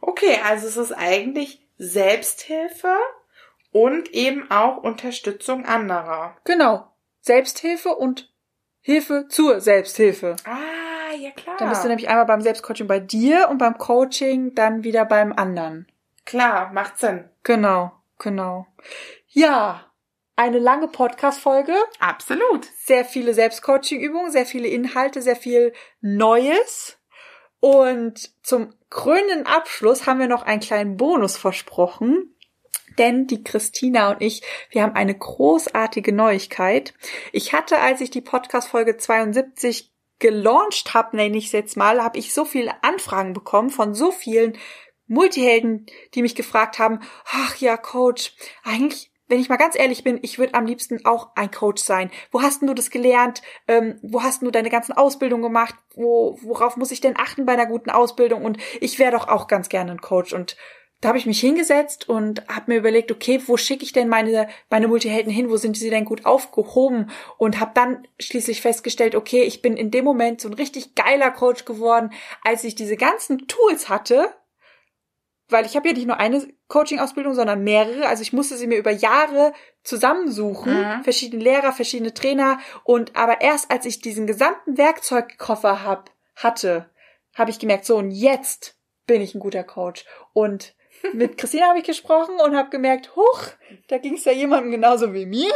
Okay, also es ist eigentlich Selbsthilfe und eben auch Unterstützung anderer. Genau. Selbsthilfe und Hilfe zur Selbsthilfe. Ah, ja klar. Dann bist du nämlich einmal beim Selbstcoaching bei dir und beim Coaching dann wieder beim anderen. Klar, macht Sinn. Genau, genau. Ja, eine lange Podcast-Folge. Absolut. Sehr viele Selbstcoaching-Übungen, sehr viele Inhalte, sehr viel Neues. Und zum krönenden Abschluss haben wir noch einen kleinen Bonus versprochen denn die Christina und ich, wir haben eine großartige Neuigkeit. Ich hatte, als ich die Podcast-Folge 72 gelauncht habe, nenne ich es jetzt mal, habe ich so viele Anfragen bekommen von so vielen Multihelden, die mich gefragt haben, ach ja, Coach, eigentlich wenn ich mal ganz ehrlich bin, ich würde am liebsten auch ein Coach sein. Wo hast denn du das gelernt? Ähm, wo hast du deine ganzen Ausbildungen gemacht? Wo, worauf muss ich denn achten bei einer guten Ausbildung? Und ich wäre doch auch ganz gerne ein Coach. Und da habe ich mich hingesetzt und habe mir überlegt, okay, wo schicke ich denn meine meine Multihelden hin? Wo sind sie denn gut aufgehoben? Und habe dann schließlich festgestellt, okay, ich bin in dem Moment so ein richtig geiler Coach geworden, als ich diese ganzen Tools hatte, weil ich habe ja nicht nur eine Coaching-Ausbildung, sondern mehrere. Also ich musste sie mir über Jahre zusammensuchen, mhm. verschiedene Lehrer, verschiedene Trainer. Und aber erst als ich diesen gesamten Werkzeugkoffer hab, hatte, habe ich gemerkt, so und jetzt bin ich ein guter Coach. Und mit Christina habe ich gesprochen und habe gemerkt, huch, da ging es ja jemandem genauso wie mir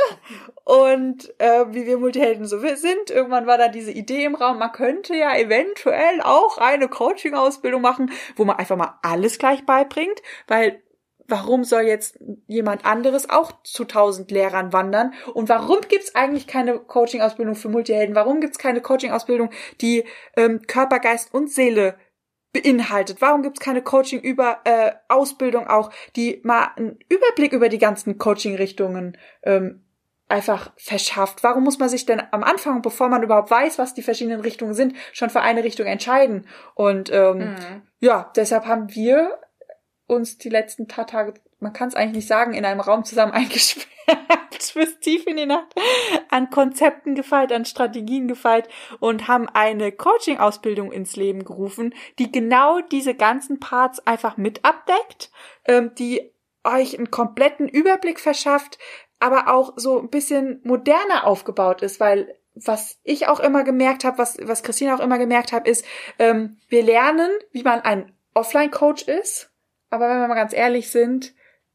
und äh, wie wir Multihelden so sind. Irgendwann war da diese Idee im Raum, man könnte ja eventuell auch eine Coaching-Ausbildung machen, wo man einfach mal alles gleich beibringt, weil warum soll jetzt jemand anderes auch zu tausend Lehrern wandern? Und warum gibt's eigentlich keine Coaching-Ausbildung für Multihelden? Warum gibt's keine Coaching-Ausbildung, die ähm, Körper, Geist und Seele beinhaltet? Warum gibt's keine Coaching über äh, Ausbildung auch, die mal einen Überblick über die ganzen Coaching-Richtungen ähm, einfach verschafft? Warum muss man sich denn am Anfang, bevor man überhaupt weiß, was die verschiedenen Richtungen sind, schon für eine Richtung entscheiden? Und ähm, mhm. ja, deshalb haben wir uns die letzten paar Tage, man kann es eigentlich nicht sagen, in einem Raum zusammen <laughs> eingesperrt, bis tief in die Nacht, an Konzepten gefeilt, an Strategien gefeilt und haben eine Coaching-Ausbildung ins Leben gerufen, die genau diese ganzen Parts einfach mit abdeckt, ähm, die euch einen kompletten Überblick verschafft, aber auch so ein bisschen moderner aufgebaut ist, weil was ich auch immer gemerkt habe, was, was Christine auch immer gemerkt hat, ist, ähm, wir lernen, wie man ein Offline-Coach ist, aber wenn wir mal ganz ehrlich sind,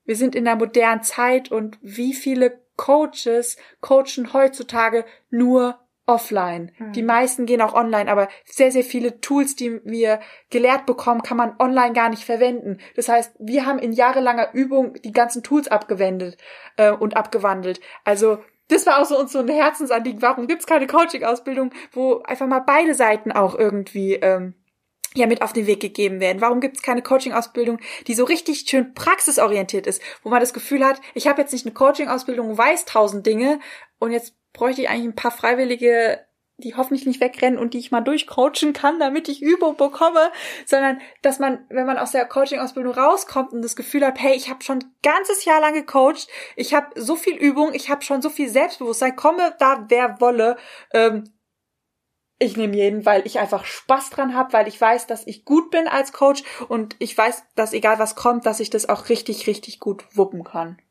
wir sind in der modernen Zeit und wie viele Coaches coachen heutzutage nur offline. Mhm. Die meisten gehen auch online, aber sehr, sehr viele Tools, die wir gelehrt bekommen, kann man online gar nicht verwenden. Das heißt, wir haben in jahrelanger Übung die ganzen Tools abgewendet äh, und abgewandelt. Also das war auch so uns so ein Herzensanliegen. Warum gibt's keine Coaching-Ausbildung, wo einfach mal beide Seiten auch irgendwie ähm, ja mit auf den Weg gegeben werden? Warum gibt es keine Coaching-Ausbildung, die so richtig schön praxisorientiert ist, wo man das Gefühl hat, ich habe jetzt nicht eine Coaching-Ausbildung, weiß tausend Dinge und jetzt bräuchte ich eigentlich ein paar Freiwillige, die hoffentlich nicht wegrennen und die ich mal durchcoachen kann, damit ich Übung bekomme, sondern dass man, wenn man aus der Coaching-Ausbildung rauskommt und das Gefühl hat, hey, ich habe schon ein ganzes Jahr lang gecoacht, ich habe so viel Übung, ich habe schon so viel Selbstbewusstsein, komme da wer wolle, ähm, ich nehme jeden, weil ich einfach Spaß dran habe, weil ich weiß, dass ich gut bin als Coach und ich weiß, dass egal was kommt, dass ich das auch richtig, richtig gut wuppen kann.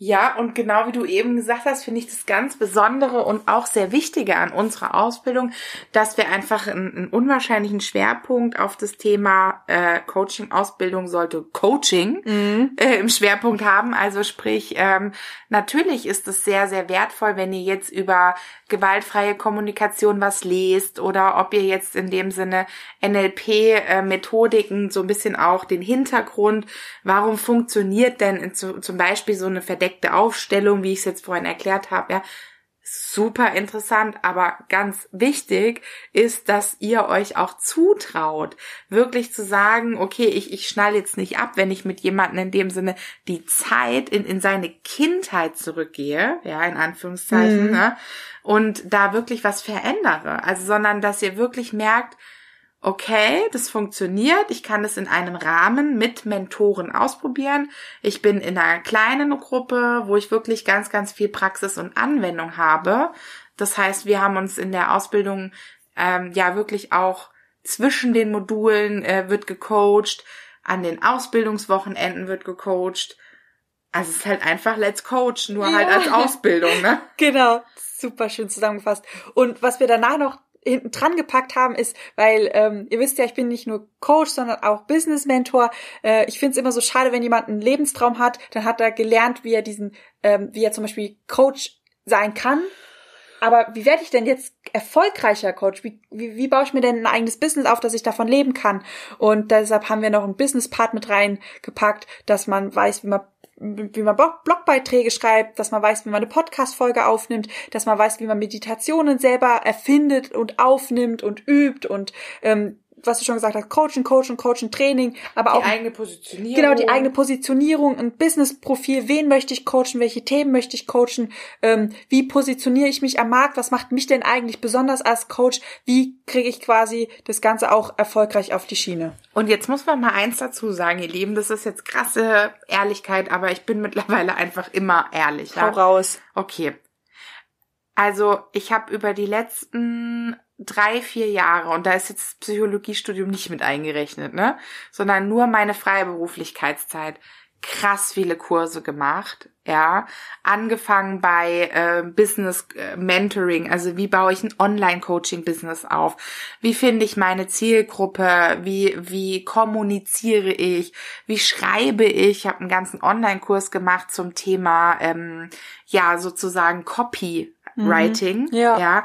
Ja, und genau wie du eben gesagt hast, finde ich das ganz Besondere und auch sehr Wichtige an unserer Ausbildung, dass wir einfach einen, einen unwahrscheinlichen Schwerpunkt auf das Thema äh, Coaching-Ausbildung sollte Coaching mhm. äh, im Schwerpunkt haben. Also sprich, ähm, natürlich ist es sehr, sehr wertvoll, wenn ihr jetzt über gewaltfreie Kommunikation was lest oder ob ihr jetzt in dem Sinne NLP-Methodiken äh, so ein bisschen auch den Hintergrund, warum funktioniert denn zum Beispiel so eine verdeckte Aufstellung, wie ich es jetzt vorhin erklärt habe, ja, super interessant, aber ganz wichtig ist, dass ihr euch auch zutraut, wirklich zu sagen, okay, ich, ich schnall jetzt nicht ab, wenn ich mit jemandem in dem Sinne die Zeit in, in seine Kindheit zurückgehe, ja, in Anführungszeichen, mhm. ne, und da wirklich was verändere. Also, sondern dass ihr wirklich merkt, okay, das funktioniert, ich kann es in einem Rahmen mit Mentoren ausprobieren. Ich bin in einer kleinen Gruppe, wo ich wirklich ganz, ganz viel Praxis und Anwendung habe. Das heißt, wir haben uns in der Ausbildung ähm, ja wirklich auch zwischen den Modulen äh, wird gecoacht, an den Ausbildungswochenenden wird gecoacht. Also es ist halt einfach Let's Coach, nur ja. halt als Ausbildung, ne? <laughs> genau, super schön zusammengefasst. Und was wir danach noch hinten dran gepackt haben, ist, weil ähm, ihr wisst ja, ich bin nicht nur Coach, sondern auch Business Mentor. Äh, ich finde es immer so schade, wenn jemand einen Lebenstraum hat, dann hat er gelernt, wie er diesen, ähm, wie er zum Beispiel Coach sein kann. Aber wie werde ich denn jetzt erfolgreicher Coach? Wie, wie, wie baue ich mir denn ein eigenes Business auf, dass ich davon leben kann? Und deshalb haben wir noch einen Business-Part mit reingepackt, dass man weiß, wie man wie man Blogbeiträge schreibt, dass man weiß, wie man eine Podcast-Folge aufnimmt, dass man weiß, wie man Meditationen selber erfindet und aufnimmt und übt und ähm, was du schon gesagt hast, Coaching, Coaching, Coaching, Training, aber die auch die eigene Positionierung. Genau, die eigene Positionierung, ein Business-Profil, wen möchte ich coachen, welche Themen möchte ich coachen, ähm, wie positioniere ich mich am Markt, was macht mich denn eigentlich besonders als Coach, wie kriege ich quasi das Ganze auch erfolgreich auf die Schiene. Und jetzt muss man mal eins dazu sagen, ihr Lieben, das ist jetzt krasse Ehrlichkeit, aber ich bin mittlerweile einfach immer ehrlich. Hau raus. Okay. Also ich habe über die letzten drei, vier Jahre, und da ist jetzt das Psychologiestudium nicht mit eingerechnet, ne? Sondern nur meine Freiberuflichkeitszeit, krass viele Kurse gemacht, ja, angefangen bei äh, Business äh, Mentoring, also wie baue ich ein Online-Coaching-Business auf, wie finde ich meine Zielgruppe, wie wie kommuniziere ich, wie schreibe ich, ich habe einen ganzen Online-Kurs gemacht zum Thema ähm, ja sozusagen Copywriting, mhm. ja. ja,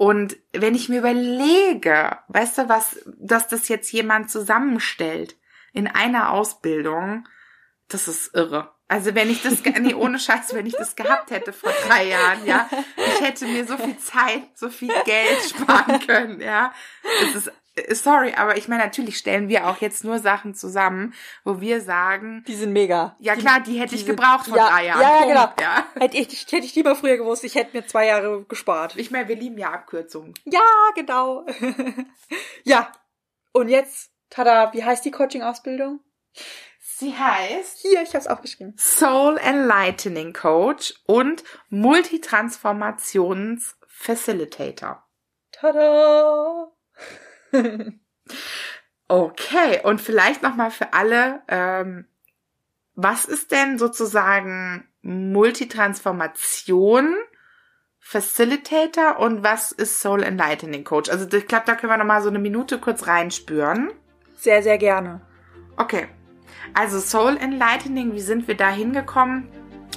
und wenn ich mir überlege, weißt du was, dass das jetzt jemand zusammenstellt in einer Ausbildung, das ist irre. Also wenn ich das, nee, ohne Scheiß, wenn ich das gehabt hätte vor drei Jahren, ja, ich hätte mir so viel Zeit, so viel Geld sparen können, ja. Das ist, äh, sorry, aber ich meine, natürlich stellen wir auch jetzt nur Sachen zusammen, wo wir sagen. Die sind mega. Ja klar, die hätte die ich gebraucht vor ja, drei Jahren. Ja, ja, genau. Ja. Hätte ich, hätte ich lieber früher gewusst, ich hätte mir zwei Jahre gespart. Ich meine, wir lieben ja Abkürzungen. Ja, genau. <laughs> ja. Und jetzt, tada, wie heißt die Coaching-Ausbildung? Sie heißt hier, ich habe es aufgeschrieben. Soul Enlightening Coach und Multitransformations Facilitator. Tada! <laughs> okay, und vielleicht noch mal für alle, ähm, was ist denn sozusagen Multitransformation? Facilitator und was ist Soul Enlightening Coach? Also ich glaube, da können wir noch mal so eine Minute kurz reinspüren. Sehr, sehr gerne. Okay. Also Soul Enlightening, wie sind wir da hingekommen?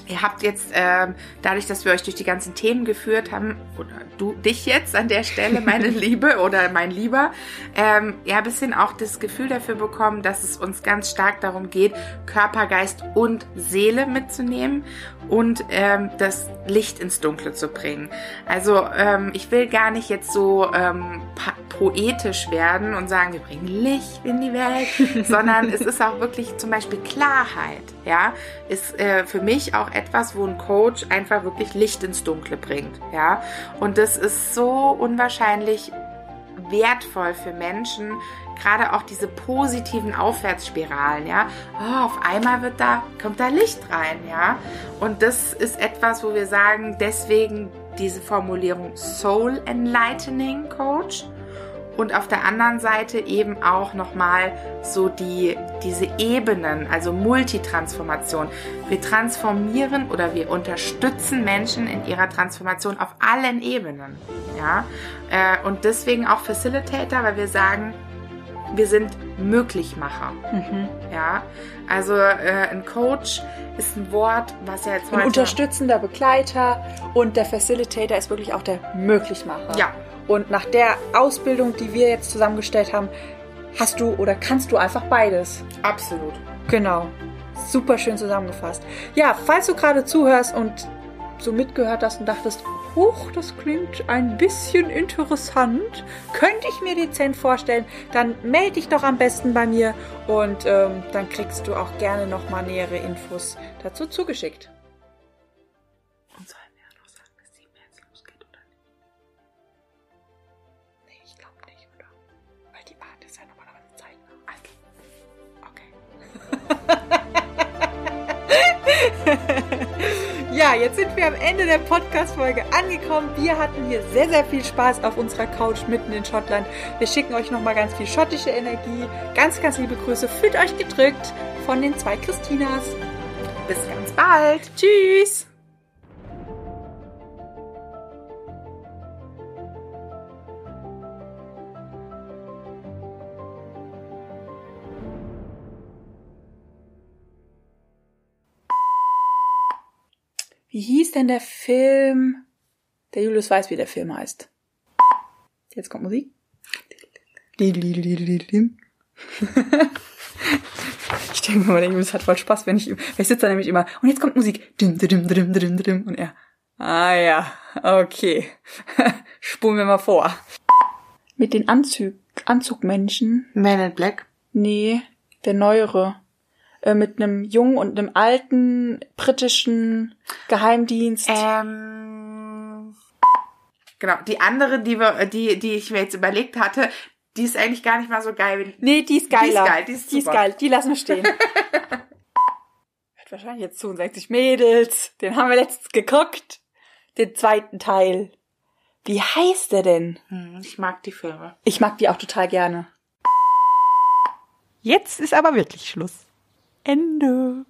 Ihr habt jetzt, äh, dadurch, dass wir euch durch die ganzen Themen geführt haben, oder du, dich jetzt an der Stelle, meine <laughs> Liebe oder mein Lieber, ähm, ja, ein bisschen auch das Gefühl dafür bekommen, dass es uns ganz stark darum geht, Körper, Geist und Seele mitzunehmen und ähm, das Licht ins Dunkle zu bringen. Also ähm, ich will gar nicht jetzt so ähm, poetisch werden und sagen, wir bringen Licht in die Welt, <laughs> sondern es ist auch wirklich zum Beispiel Klarheit, ja, ist äh, für mich auch etwas, wo ein Coach einfach wirklich Licht ins Dunkle bringt, ja. Und das ist so unwahrscheinlich wertvoll für Menschen, gerade auch diese positiven Aufwärtsspiralen, ja. Oh, auf einmal wird da, kommt da Licht rein, ja. Und das ist etwas, wo wir sagen, deswegen diese Formulierung Soul Enlightening Coach und auf der anderen Seite eben auch nochmal so die, diese Ebenen, also Multitransformation. Wir transformieren oder wir unterstützen Menschen in ihrer Transformation auf allen Ebenen. Ja? Äh, und deswegen auch Facilitator, weil wir sagen, wir sind Möglichmacher. Mhm. Ja, also äh, ein Coach ist ein Wort, was ja jetzt heute... Ein unterstützender Begleiter und der Facilitator ist wirklich auch der Möglichmacher. Ja, und nach der Ausbildung, die wir jetzt zusammengestellt haben, hast du oder kannst du einfach beides. Absolut. Genau. Super schön zusammengefasst. Ja, falls du gerade zuhörst und so mitgehört hast und dachtest, huch, das klingt ein bisschen interessant, könnte ich mir dezent vorstellen, dann melde dich doch am besten bei mir und ähm, dann kriegst du auch gerne nochmal nähere Infos dazu zugeschickt. Jetzt sind wir am Ende der Podcast-Folge angekommen. Wir hatten hier sehr, sehr viel Spaß auf unserer Couch mitten in Schottland. Wir schicken euch nochmal ganz viel schottische Energie. Ganz, ganz liebe Grüße. Fühlt euch gedrückt von den zwei Christinas. Bis ganz bald. Tschüss. Wie hieß denn der Film? Der Julius weiß, wie der Film heißt. Jetzt kommt Musik. <laughs> ich denke mal, der Julius hat voll Spaß, wenn ich, ich sitze da nämlich immer, und jetzt kommt Musik. Und er, ah ja, okay. <laughs> Spulen wir mal vor. Mit den Anzug, Anzugmenschen. Man in Black? Nee, der neuere. Äh, mit einem jungen und einem alten britischen Geheimdienst. Ähm, genau, die andere, die, wir, die, die ich mir jetzt überlegt hatte, die ist eigentlich gar nicht mal so geil. Nee, die ist geiler. Die ist geil, die ist, die ist geil. Die lassen wir stehen. <laughs> Hört wahrscheinlich jetzt zu und sagt sich, Mädels, den haben wir letztens geguckt. den zweiten Teil. Wie heißt der denn? Hm, ich mag die Filme. Ich mag die auch total gerne. Jetzt ist aber wirklich Schluss. Ende.